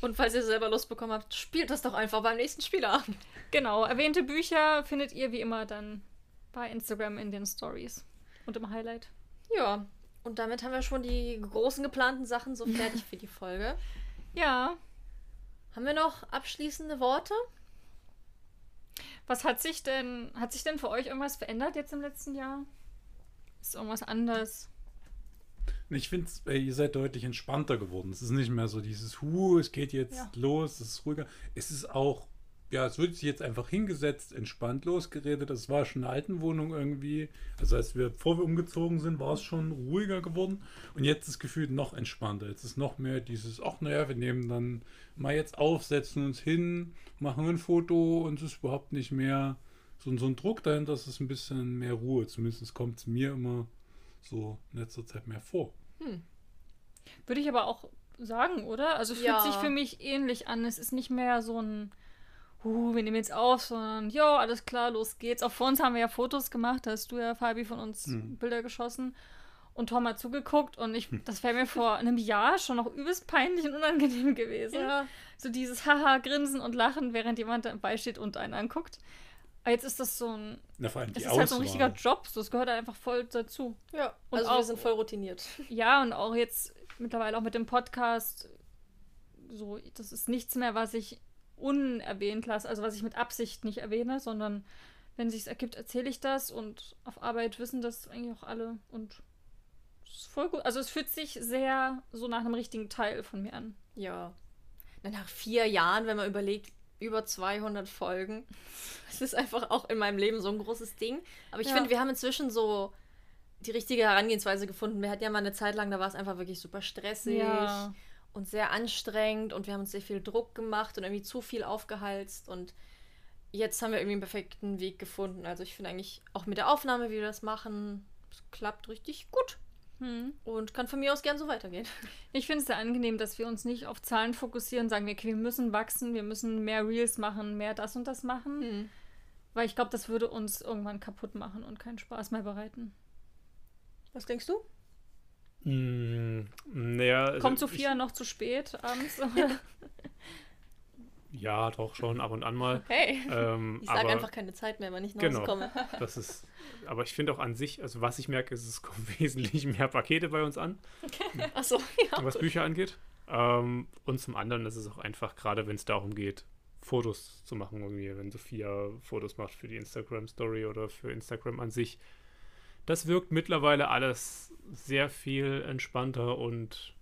Und falls ihr selber Lust bekommen habt, spielt das doch einfach beim nächsten Spieleabend. Genau, erwähnte Bücher findet ihr wie immer dann bei Instagram in den Stories und im Highlight. Ja. Und damit haben wir schon die großen geplanten Sachen so fertig für die Folge. <laughs> Ja, Haben wir noch abschließende Worte? was hat sich denn, hat sich denn für euch irgendwas verändert jetzt im letzten Jahr? Ist irgendwas anders? Ich finde, ihr seid deutlich entspannter geworden. Es ist nicht mehr so dieses Hu, es geht jetzt Ja. los, es ist ruhiger. Es ist auch, ja, es wird sich jetzt einfach hingesetzt, entspannt losgeredet. Das war schon in der alten Wohnung irgendwie. Also als wir, bevor wir umgezogen sind, war es schon ruhiger geworden. Und jetzt ist gefühlt noch entspannter. Jetzt ist noch mehr dieses, ach naja, wir nehmen dann mal jetzt auf, setzen uns hin, machen ein Foto und es ist überhaupt nicht mehr so, so ein Druck dahinter, es ist ein bisschen mehr Ruhe. Zumindest kommt es mir immer so in letzter Zeit mehr vor. Würde ich aber auch sagen, oder? Also fühlt Ja. sich für mich ähnlich an. Es ist nicht mehr so ein, huh, wir nehmen jetzt auf, sondern, ja, alles klar, los geht's. Auch vor uns haben wir ja Fotos gemacht, da hast du ja, Fabi, von uns Mhm. Bilder geschossen. Und Tom hat zugeguckt und ich, das wäre mir vor einem Jahr schon noch übelst peinlich und unangenehm gewesen. Ja. So dieses Haha, Grinsen und Lachen, während jemand dabei steht und einen anguckt. Aber jetzt ist das so ein, Na, vor allem es die ist halt so ein Auswahl. richtiger Job, so, es gehört halt einfach voll dazu. Ja. Und also auch- wir sind voll routiniert. <laughs> Ja, und auch jetzt mittlerweile auch mit dem Podcast, so, das ist nichts mehr, was ich unerwähnt lasse, also was ich mit Absicht nicht erwähne, sondern wenn sich's ergibt, erzähle ich das und auf Arbeit wissen das eigentlich auch alle und es ist voll gut. Also es fühlt sich sehr so nach einem richtigen Teil von mir an. Ja. Na, Nach vier Jahren, wenn man überlegt, über 200 Folgen. <laughs> Das ist einfach auch in meinem Leben so ein großes Ding. Aber ich Ja. finde, wir haben inzwischen so die richtige Herangehensweise gefunden. Wir hatten ja mal eine Zeit lang, da war es einfach wirklich super stressig Ja. Und sehr anstrengend und wir haben uns sehr viel Druck gemacht und irgendwie zu viel aufgehalst und jetzt haben wir irgendwie einen perfekten Weg gefunden. Also ich finde eigentlich auch mit der Aufnahme, wie wir das machen, es klappt richtig gut Hm. und kann von mir aus gern so weitergehen. Ich finde es sehr angenehm, dass wir uns nicht auf Zahlen fokussieren, sagen wir, okay, wir müssen wachsen, wir müssen mehr Reels machen, mehr das und das machen. Weil ich glaube, das würde uns irgendwann kaputt machen und keinen Spaß mehr bereiten. Was denkst du? Mm, naja, also Kommt Sophia noch zu spät abends? Ich, <laughs> ja, doch schon, ab und an mal. Hey. Ähm, Ich sage einfach keine Zeit mehr, wenn ich nach Genau. Hause komme. <laughs> das ist, aber ich finde auch an sich, also was ich merke, ist, es kommen <laughs> wesentlich mehr Pakete bei uns an, Achso, ja. was Bücher angeht. Ähm, und zum anderen ist es auch einfach, gerade wenn es darum geht, Fotos zu machen, irgendwie, wenn Sophia Fotos macht für die Instagram-Story oder für Instagram an sich. Das wirkt mittlerweile alles sehr viel entspannter und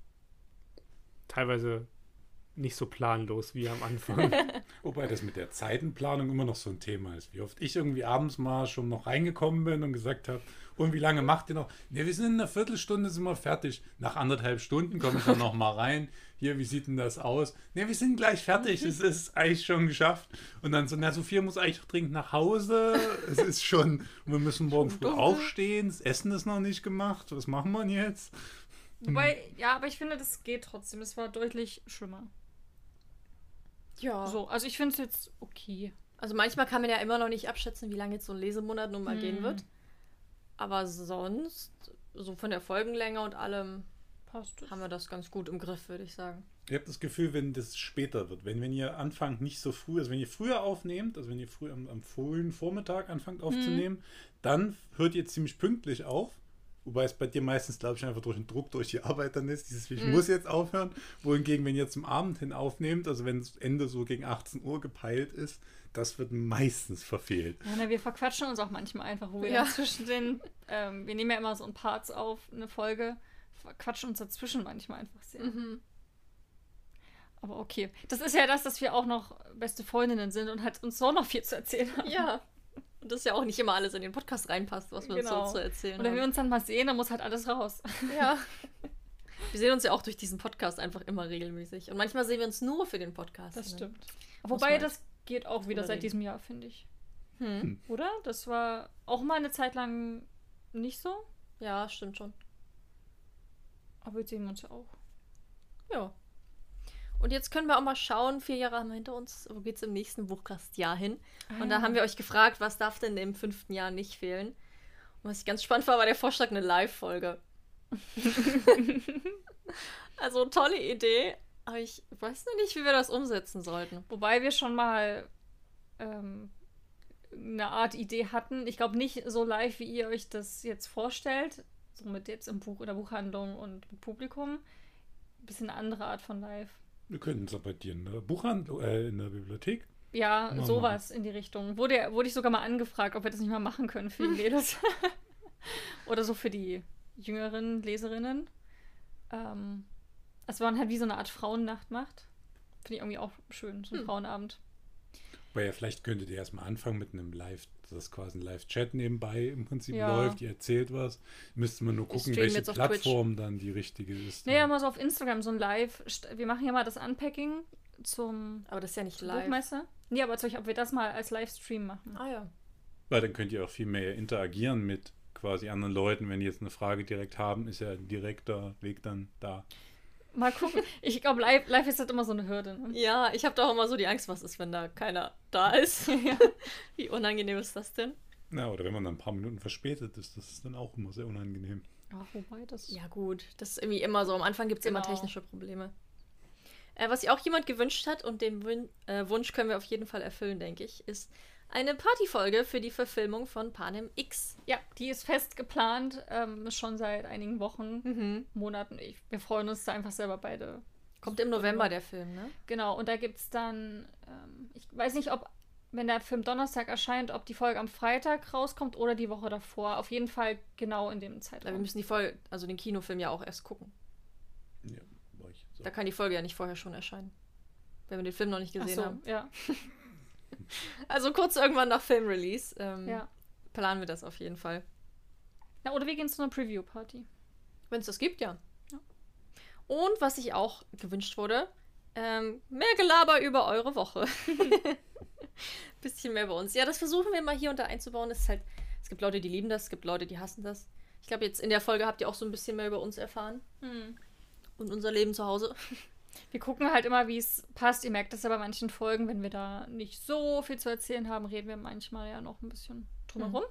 teilweise nicht so planlos wie am Anfang. <laughs> Wobei das mit der Zeitenplanung immer noch so ein Thema ist. Wie oft ich irgendwie abends mal schon noch reingekommen bin und gesagt habe, und wie lange macht ihr noch? Ne, wir sind in einer Viertelstunde sind wir fertig. Nach anderthalb Stunden komme ich dann noch mal rein. Hier, wie sieht denn das aus? Ne, wir sind gleich fertig. Es ist eigentlich schon geschafft. Und dann so, na, Sophia muss eigentlich noch dringend nach Hause. Es ist schon, wir müssen morgen früh aufstehen. Das Essen ist noch nicht gemacht. Was machen wir denn jetzt? Wobei, ja, aber ich finde, das geht trotzdem. Es war deutlich schlimmer. Ja. So, also ich finde es jetzt okay. Also manchmal kann man ja immer noch nicht abschätzen, wie lange jetzt so ein Lesemonat nun mal gehen Hm. wird. Aber sonst, so von der Folgenlänge und allem, Passt haben wir das ganz gut im Griff, würde ich sagen. Ich habe das Gefühl, wenn das später wird, wenn, wenn ihr anfangt nicht so früh, also wenn ihr früher aufnehmt, also wenn ihr früh am, am frühen Vormittag anfangt aufzunehmen, dann hört ihr ziemlich pünktlich auf. Wobei es bei dir meistens, glaube ich, einfach durch den Druck, durch die Arbeit dann ist. Dieses, ich Mhm. muss jetzt aufhören. Wohingegen, wenn ihr zum Abend hin aufnehmt, also wenn das Ende so gegen 18 Uhr gepeilt ist, das wird meistens verfehlt. Ja, na, wir verquatschen uns auch manchmal einfach, wo wir Ja. zwischen den, ähm, wir nehmen ja immer so in Parts auf, eine Folge, verquatschen uns dazwischen manchmal einfach sehr. Mhm. Aber okay. Das ist ja das, dass wir auch noch beste Freundinnen sind und halt uns so noch viel zu erzählen haben. Ja. Und das ja auch nicht immer alles in den Podcast reinpasst, was wir Genau. uns so zu erzählen Und wenn wir haben. uns dann mal sehen, dann muss halt alles raus. Ja. <laughs> Wir sehen uns ja auch durch diesen Podcast einfach immer regelmäßig. Und manchmal sehen wir uns nur für den Podcast. Das ne? stimmt. Muss Wobei, das geht auch wieder seit reden. diesem Jahr, finde ich. Hm. Oder? Das war auch mal eine Zeit lang nicht so. Ja, stimmt schon. Aber jetzt sehen wir uns ja auch. Ja. Und jetzt können wir auch mal schauen, vier Jahre haben wir hinter uns, wo geht es im nächsten Buchkastjahr hin? Und da haben wir euch gefragt, was darf denn im fünften Jahr nicht fehlen? Und was ich ganz spannend war, war der Vorschlag, eine Live-Folge. <laughs> also tolle Idee, aber ich weiß noch nicht, wie wir das umsetzen sollten. Wobei wir schon mal ähm, eine Art Idee hatten. Ich glaube nicht so live, wie ihr euch das jetzt vorstellt. So mit jetzt im Buch oder Buchhandlung und mit Publikum. Ein bisschen eine andere Art von live. Wir könnten es aber bei dir in der Buchhandlung, äh, in der Bibliothek. Ja, Mal sowas in die Richtung. Wurde, wurde ich sogar mal angefragt, ob wir das nicht mal machen können für die <laughs> Mädels. <laughs> Oder so für die jüngeren Leserinnen. Ähm, es war halt wie so eine Art Frauennacht macht. Finde ich irgendwie auch schön, so ein Hm. Frauenabend. Weil ja, vielleicht könntet ihr erstmal anfangen mit einem Live, das ist quasi ein Live-Chat nebenbei im Prinzip Ja. läuft, ihr erzählt was. Müsste man nur gucken, welche. Plattform dann die richtige ist. Naja, mal so auf Instagram so ein Live. Wir machen ja mal das Unpacking zum, Aber das ist ja nicht live. Buchmeister. Nee, aber zum Beispiel, ob wir das mal als Livestream machen. Ah ja. Weil dann könnt ihr auch viel mehr interagieren mit quasi anderen Leuten. Wenn die jetzt eine Frage direkt haben, ist ja ein direkter Weg dann da. Mal gucken. Ich glaube, live, live ist halt immer so eine Hürde. Ne? Ja, ich habe da auch immer so die Angst, was ist, wenn da keiner da ist. <laughs> <laughs> Wie unangenehm ist das denn? Na, oder wenn man dann ein paar Minuten verspätet ist, das ist dann auch immer sehr unangenehm. Ach, wobei das. Ja, gut. Das ist irgendwie immer so. Am Anfang gibt es immer Genau. technische Probleme. Äh, was sich auch jemand gewünscht hat, und den Wün äh, Wunsch können wir auf jeden Fall erfüllen, denke ich, ist eine Partyfolge für die Verfilmung von Panem X. Ja, die ist fest geplant, ähm, schon seit einigen Wochen, Mhm. Monaten. Ich, wir freuen uns da einfach selber beide. Kommt im November der Film, ne? Genau, und da gibt es dann, ähm, ich weiß nicht, ob, wenn der Film Donnerstag erscheint, ob die Folge am Freitag rauskommt oder die Woche davor. Auf jeden Fall genau in dem Weil wir Zeitraum. müssen die Folge, also den Kinofilm ja auch erst gucken. Ja, war ich so. Da kann die Folge ja nicht vorher schon erscheinen. Wenn wir den Film noch nicht Ach gesehen so, haben. ja. <laughs> Also kurz irgendwann nach Filmrelease ähm, ja. planen wir das auf jeden Fall. Na, oder wir gehen zu einer Preview-Party. Wenn es das gibt, ja. Ja. Und was sich auch gewünscht wurde, ähm, mehr Gelaber über eure Woche. <laughs> <laughs> Bisschen mehr bei uns. Ja, das versuchen wir mal hier und da einzubauen. Es, halt, es gibt Leute, die lieben das, es gibt Leute, die hassen das. Ich glaube, jetzt in der Folge habt ihr auch so ein bisschen mehr über uns erfahren Hm. und unser Leben zu Hause. Wir gucken halt immer, wie es passt. Ihr merkt das ja bei manchen Folgen, wenn wir da nicht so viel zu erzählen haben, reden wir manchmal ja noch ein bisschen drumherum.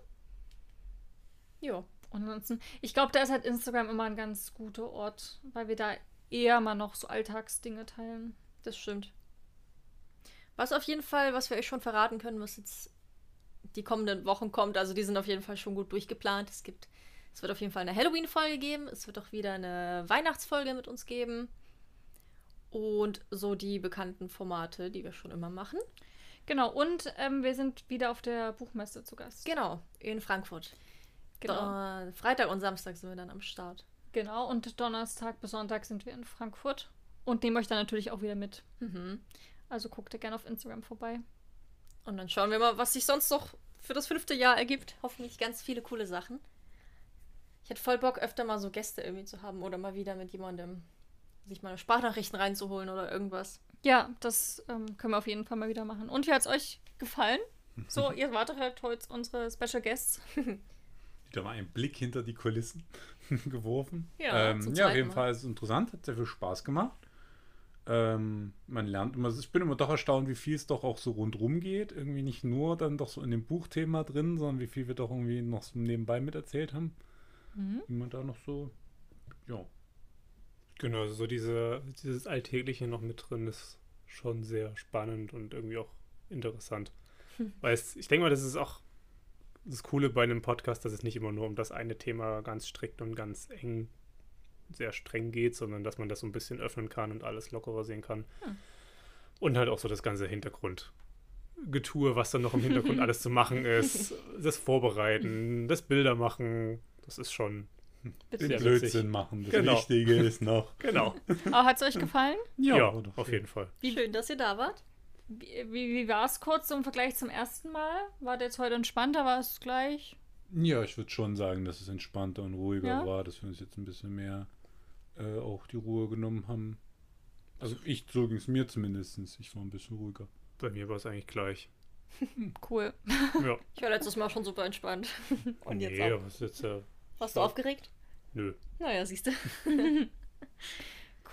Ja. Und ansonsten, ich glaube, da ist halt Instagram immer ein ganz guter Ort, weil wir da eher mal noch so Alltagsdinge teilen. Das stimmt. Was auf jeden Fall, was wir euch schon verraten können, was jetzt die kommenden Wochen kommt, also die sind auf jeden Fall schon gut durchgeplant. Es gibt, es wird auf jeden Fall eine Halloween-Folge geben, es wird auch wieder eine Weihnachtsfolge mit uns geben. Und so die bekannten Formate, die wir schon immer machen. Genau, und ähm, wir sind wieder auf der Buchmesse zu Gast. Genau, in Frankfurt. Genau. Freitag und Samstag sind wir dann am Start. Genau, und Donnerstag bis Sonntag sind wir in Frankfurt und nehmen euch dann natürlich auch wieder mit. Mhm. Also guckt ihr gerne auf Instagram vorbei. Und dann schauen wir mal, was sich sonst noch für das fünfte Jahr ergibt. Hoffentlich ganz viele coole Sachen. Ich hätte voll Bock, öfter mal so Gäste irgendwie zu haben oder mal wieder mit jemandem sich mal Sprachnachrichten reinzuholen oder irgendwas. Ja, das ähm, können wir auf jeden Fall mal wieder machen. Und wie hat es euch gefallen? So, <laughs> ihr wartet halt heute unsere Special Guests. <laughs> Da mal einen Blick hinter die Kulissen <laughs> geworfen. Ja, ähm, ja auf jeden Mal. Fall ist es interessant, hat sehr viel Spaß gemacht. Ähm, man lernt immer, ich bin immer doch erstaunt, wie viel es doch auch so rundrum geht. Irgendwie nicht nur dann doch so in dem Buchthema drin, sondern wie viel wir doch irgendwie noch so nebenbei miterzählt haben. Mhm. Wie man da noch so, ja. Genau, also so diese, dieses Alltägliche noch mit drin ist schon sehr spannend und irgendwie auch interessant. Weil es, ich denke mal, das ist auch das Coole bei einem Podcast, dass es nicht immer nur um das eine Thema ganz strikt und ganz eng, sehr streng geht, sondern dass man das so ein bisschen öffnen kann und alles lockerer sehen kann. Hm. Und halt auch so das ganze Hintergrundgetue, was dann noch im Hintergrund <laughs> alles zu machen ist, das Vorbereiten, das Bilder machen, das ist schon Den Sehr Blödsinn witzig. machen. Das Genau. Wichtige ist noch. <laughs> genau. Aber hat es euch gefallen? Ja, doch. auf jeden Fall. Schön, dass ihr da wart. Wie, wie, wie war es kurz im Vergleich zum ersten Mal? War der jetzt heute entspannter? War es gleich? Ja, ich würde schon sagen, dass es entspannter und ruhiger Ja? war, dass wir uns jetzt ein bisschen mehr äh, auch die Ruhe genommen haben. Also ich, so ging es mir zumindest. Ich war ein bisschen ruhiger. Bei mir war es eigentlich gleich. Cool. Ja. <laughs> Ich war letztes Mal schon super entspannt. <laughs> Und jetzt nee, auch. aber es ist jetzt, äh, Warst du Ja. aufgeregt? nö. Naja, siehst du. <laughs>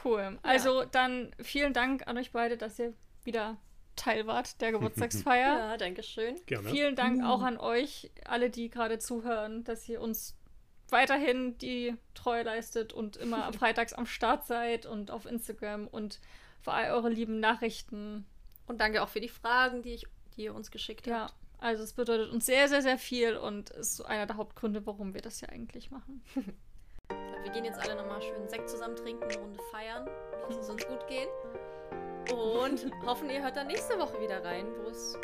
Cool. Also dann vielen Dank an euch beide, dass ihr wieder Teil wart der Geburtstagsfeier. <laughs> Ja, danke schön. Gerne. Vielen Dank auch an euch, alle, die gerade zuhören, dass ihr uns weiterhin die Treue leistet und immer <laughs> freitags am Start seid und auf Instagram und für all eure lieben Nachrichten. Und danke auch für die Fragen, die, ich, die ihr uns geschickt Ja, habt. Also es bedeutet uns sehr, sehr, sehr viel und ist so einer der Hauptgründe, warum wir das hier eigentlich machen. <laughs> Wir gehen jetzt alle nochmal schön Sekt zusammen trinken, eine Runde feiern. Lassen es uns gut gehen. Und <laughs> hoffen, ihr hört dann nächste Woche wieder rein, wo es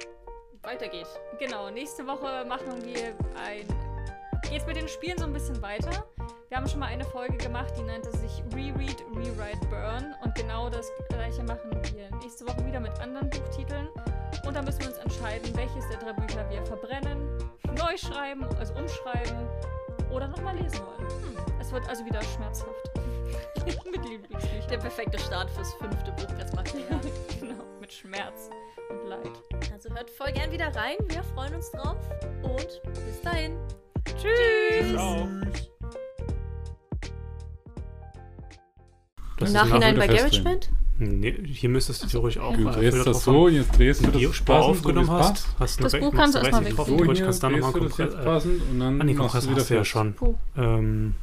weitergeht. Genau, nächste Woche machen wir ein. Geht's mit den Spielen so ein bisschen weiter. Wir haben schon mal eine Folge gemacht, die nannte sich Reread, Rewrite, Burn. Und genau das gleiche machen wir nächste Woche wieder mit anderen Buchtiteln. Und da müssen wir uns entscheiden, welches der drei Bücher wir verbrennen, neu schreiben, also umschreiben oder nochmal lesen wollen. Hm. Es wird also wieder schmerzhaft. <laughs> mit Lieblingsbüchern. Der perfekte Start fürs fünfte Buch. Das macht ja. genau, mit Schmerz und Leid. Also hört voll gern wieder rein. Wir freuen uns drauf. Und bis dahin. Tschüss! Ciao. Das Im Nachhinein bei nachher Garage festdrehen. Band? Nee, hier müsstest du theoretisch auch Du drehst das so, jetzt drehst du das Spur passend, aufgenommen es hast, hast Das Buch kannst du erstmal. So Theoretisch hier kannst du dann nochmal das komplett. passend und dann Ah, nee, machst hast, du du ja schon. Ähm,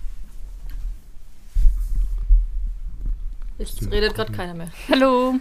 Jetzt. Hm. Jetzt redet gerade keiner mehr. Hallo!